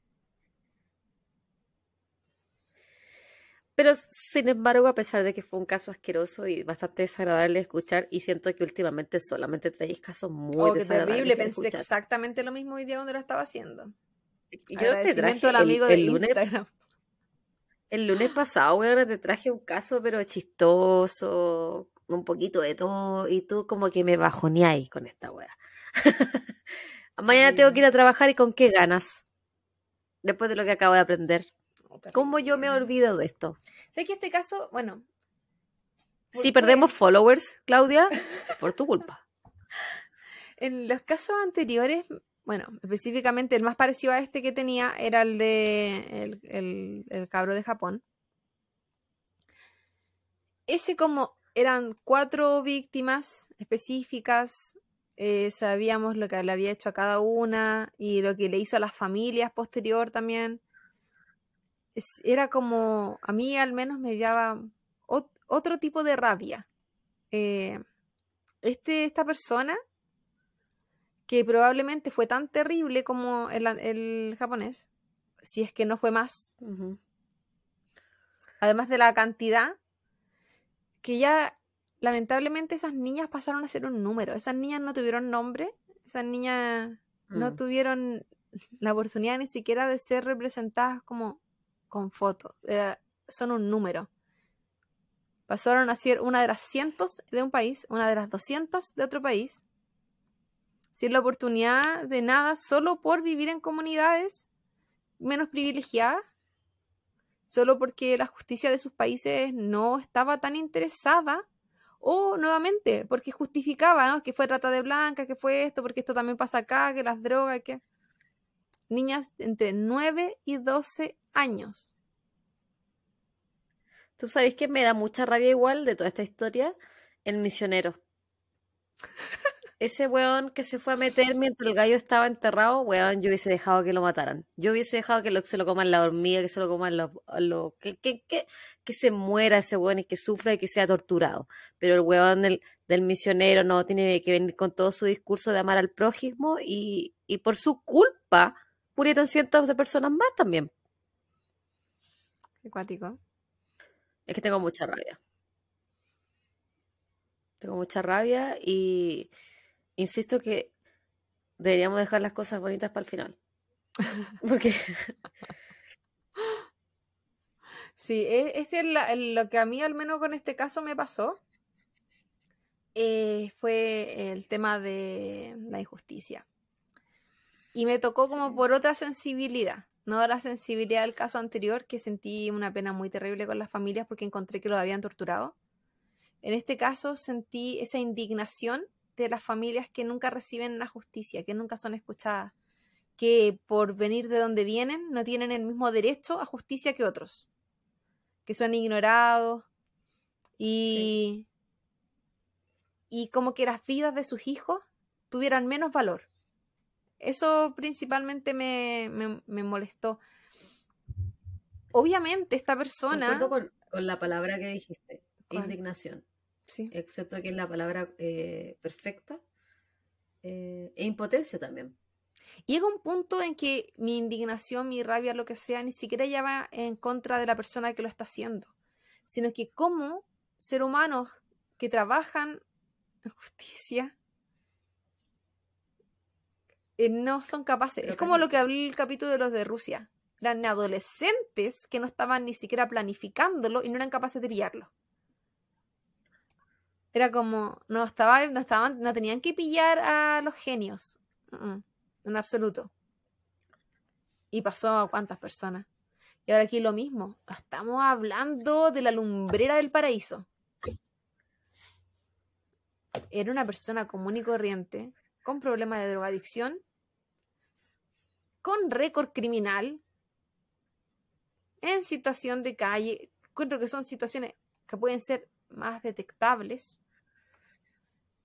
Pero sin embargo, a pesar de que fue un caso asqueroso y bastante desagradable de escuchar, y siento que últimamente solamente traéis casos muy oh, desagradables. terrible, pensé exactamente lo mismo hoy día cuando lo estaba haciendo. Yo te traje el, amigo de lunes, El lunes pasado, weón, te traje un caso, pero chistoso, un poquito de todo, y tú como que me bajoneáis con esta weá. Mañana tengo que ir a trabajar y con qué ganas. Después de lo que acabo de aprender. ¿Cómo yo me he olvidado de esto? Sé que este caso, bueno. Si perdemos followers, Claudia, por tu culpa. En los casos anteriores, bueno, específicamente el más parecido a este que tenía era el de el, cabro de Japón. Ese como eran cuatro víctimas específicas, eh, sabíamos lo que le había hecho a cada una y lo que le hizo a las familias posterior también era como, a mí al menos me daba otro tipo de rabia. Eh, este, esta persona, que probablemente fue tan terrible como el, japonés, si es que no fue más, además de la cantidad, que ya lamentablemente esas niñas pasaron a ser un número. Esas niñas no tuvieron nombre, esas niñas no mm. tuvieron la oportunidad ni siquiera de ser representadas como con fotos. son un número. Pasaron a ser una de las cientos de un país, una de las doscientas de otro país, sin la oportunidad de nada, solo por vivir en comunidades menos privilegiadas, solo porque la justicia de sus países no estaba tan interesada, o nuevamente, porque justificaba que fue trata de blanca, que fue esto, porque esto también pasa acá, que las drogas, que niñas entre 9 y 12 años. Tú sabes que me da mucha rabia igual de toda esta historia, el misionero. Ese weón que se fue a meter mientras el gallo estaba enterrado, weón, yo hubiese dejado que lo mataran. Yo hubiese dejado que se lo coman la hormiga, que se lo coman los... Lo, que, que, que, se muera ese weón y que sufra y que sea torturado. Pero el weón del, del misionero no tiene que venir con todo su discurso de amar al prójimo y, y por su culpa murieron cientos de personas más también. Qué cuático. Es que tengo mucha rabia. Tengo mucha rabia y insisto que deberíamos dejar las cosas bonitas para el final. Porque. Sí, e, es, lo que a mí, al menos con este caso, me pasó. Eh, fue el tema de la injusticia. Y me tocó como por otra sensibilidad, no la sensibilidad del caso anterior, que sentí una pena muy terrible con las familias porque encontré que los habían torturado. En este caso sentí esa indignación de las familias que nunca reciben la justicia, que nunca son escuchadas, que por venir de donde vienen no tienen el mismo derecho a justicia que otros, que son ignorados y, y como que las vidas de sus hijos tuvieran menos valor. Eso principalmente me, molestó. Obviamente, esta persona. Con, con, la palabra que dijiste, indignación. Sí. Excepto que es la palabra eh, perfecta. Eh, e impotencia también. Llega un punto en que mi indignación, mi rabia, lo que sea, ni siquiera ya va en contra de la persona que lo está haciendo, sino que como ser humanos que trabajan en justicia eh, no son capaces. es como lo que hablé el capítulo de los de Rusia. Eran adolescentes que no estaban ni siquiera planificándolo y no eran capaces de pillarlo. Era como, no, estaba, no, estaban, no tenían que pillar a los genios. en absoluto. Y pasó a cuántas personas. Y ahora aquí lo mismo. Estamos hablando de la lumbrera del paraíso. Era una persona común y corriente, con problemas de drogadicción, con récord criminal en situación de calle. Encuentro que son situaciones que pueden ser más detectables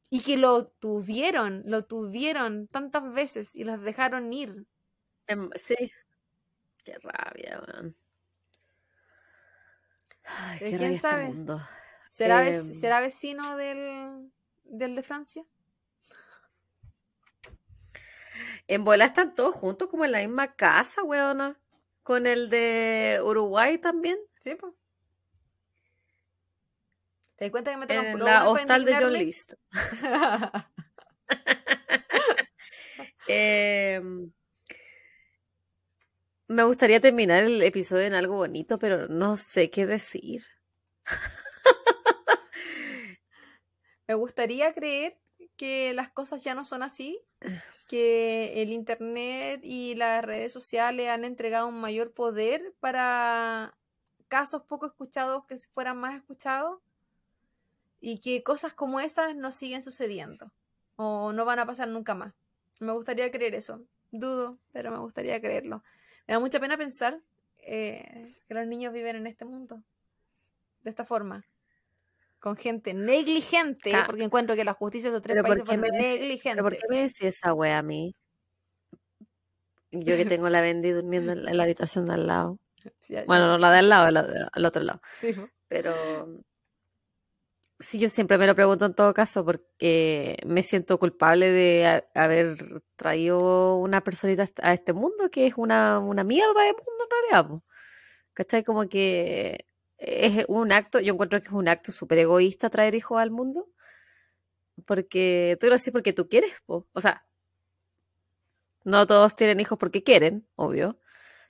y que lo tuvieron, lo tuvieron tantas veces y los dejaron ir. Em, sí, qué rabia, man. qué ¿Quién este sabe? ¿Será, em, ¿Será vecino del, del de Francia? En bola están todos juntos como en la misma casa, weona. Con el de Uruguay también. Sí, pues. ¿Te das cuenta que me tengo En la hostal de John List. Em, me gustaría terminar el episodio en algo bonito, pero no sé qué decir. me gustaría creer que las cosas ya no son así, que el Internet y las redes sociales han entregado un mayor poder para casos poco escuchados que fueran más escuchados y que cosas como esas no siguen sucediendo o no van a pasar nunca más. Me gustaría creer eso. Dudo, pero me gustaría creerlo. Me da mucha pena pensar eh, que los niños viven en este mundo de esta forma. Con gente negligente, porque encuentro que la justicia de esos tres países fueron negligentes. ¿Pero por qué me decís esa wea a mí? Yo que tengo la Bendy durmiendo en la habitación de al lado. bueno, no la de al lado, la al otro lado. Sí. Pero Sí, yo siempre me lo pregunto en todo caso porque me siento culpable de haber traído una personita a este mundo que es una, mierda de mundo en realidad. ¿Cachai? Como que es un acto, yo encuentro que es un acto súper egoísta traer hijos al mundo. Porque tú lo haces porque tú quieres, o sea, no todos tienen hijos porque quieren, obvio,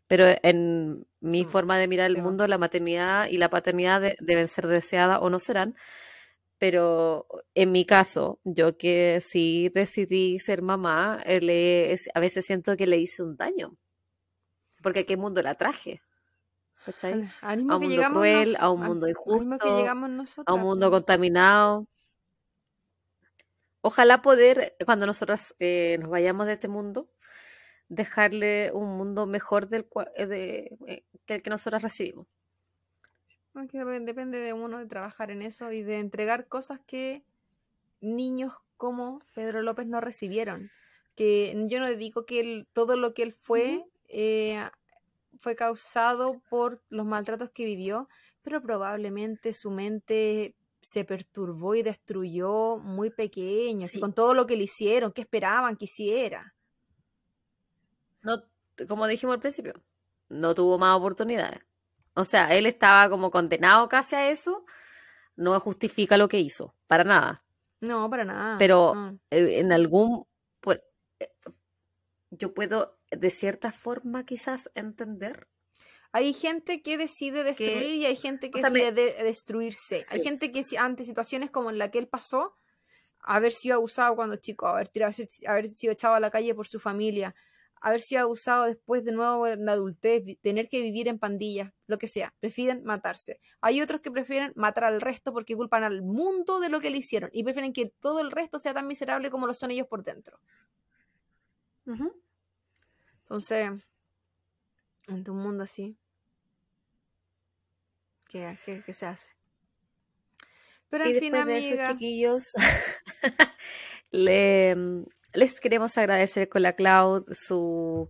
pero en mi forma de mirar el mundo, la maternidad y la paternidad deben ser deseadas o no serán pero en mi caso, yo que sí decidí ser mamá, eh, a veces siento que le hice un daño, porque a qué mundo la traje. A un mundo cruel, a un mundo injusto, a un mundo contaminado. Ojalá poder, cuando nosotras eh, nos vayamos de este mundo, dejarle un mundo mejor del eh, que el que nosotras recibimos depende de uno de trabajar en eso y de entregar cosas que niños como Pedro López no recibieron. Que yo no digo que todo lo que él fue eh, fue causado por los maltratos que vivió, pero probablemente su mente se perturbó y destruyó muy pequeño, con todo lo que le hicieron, que esperaban que hiciera. No, como dijimos al principio, no tuvo más oportunidades. O sea, él estaba como condenado casi a eso, no justifica lo que hizo, para nada. No, para nada. Pero eh, en algún... Eh, yo puedo de cierta forma quizás entender. Hay gente que decide destruir y hay gente que decide destruirse. Hay gente que ante situaciones como en la que él pasó, haber sido abusado cuando chico, haber, tirado, haber sido echado a la calle por su familia, haber sido abusado después de nuevo en la adultez, tener que vivir en pandillas, lo que sea, prefieren matarse. Hay otros que prefieren matar al resto porque culpan al mundo de lo que le hicieron y prefieren que todo el resto sea tan miserable como lo son ellos por dentro. Entonces, ante un mundo así, ¿qué, se hace? Pero en fin, de esos chiquillos, le les queremos agradecer con la Cloud su,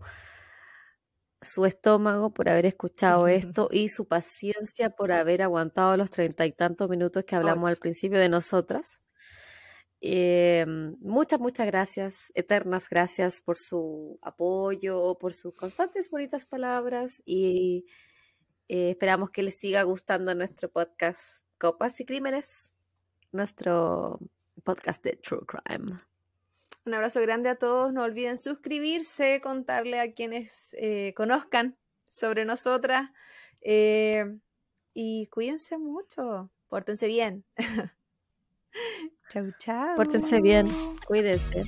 su estómago por haber escuchado esto y su paciencia por haber aguantado los treinta y tantos minutos que hablamos al principio de nosotras. Eh, muchas, muchas gracias, eternas gracias por su apoyo, por sus constantes bonitas palabras y eh, esperamos que les siga gustando nuestro podcast Copas y Crímenes, nuestro podcast de True Crime. Un abrazo grande a todos. No olviden suscribirse, contarle a quienes eh, conozcan sobre nosotras. Eh, y cuídense mucho. Pórtense bien. chau, chau. Pórtense bien. Cuídense.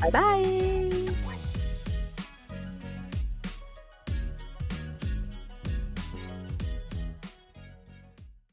Bye bye.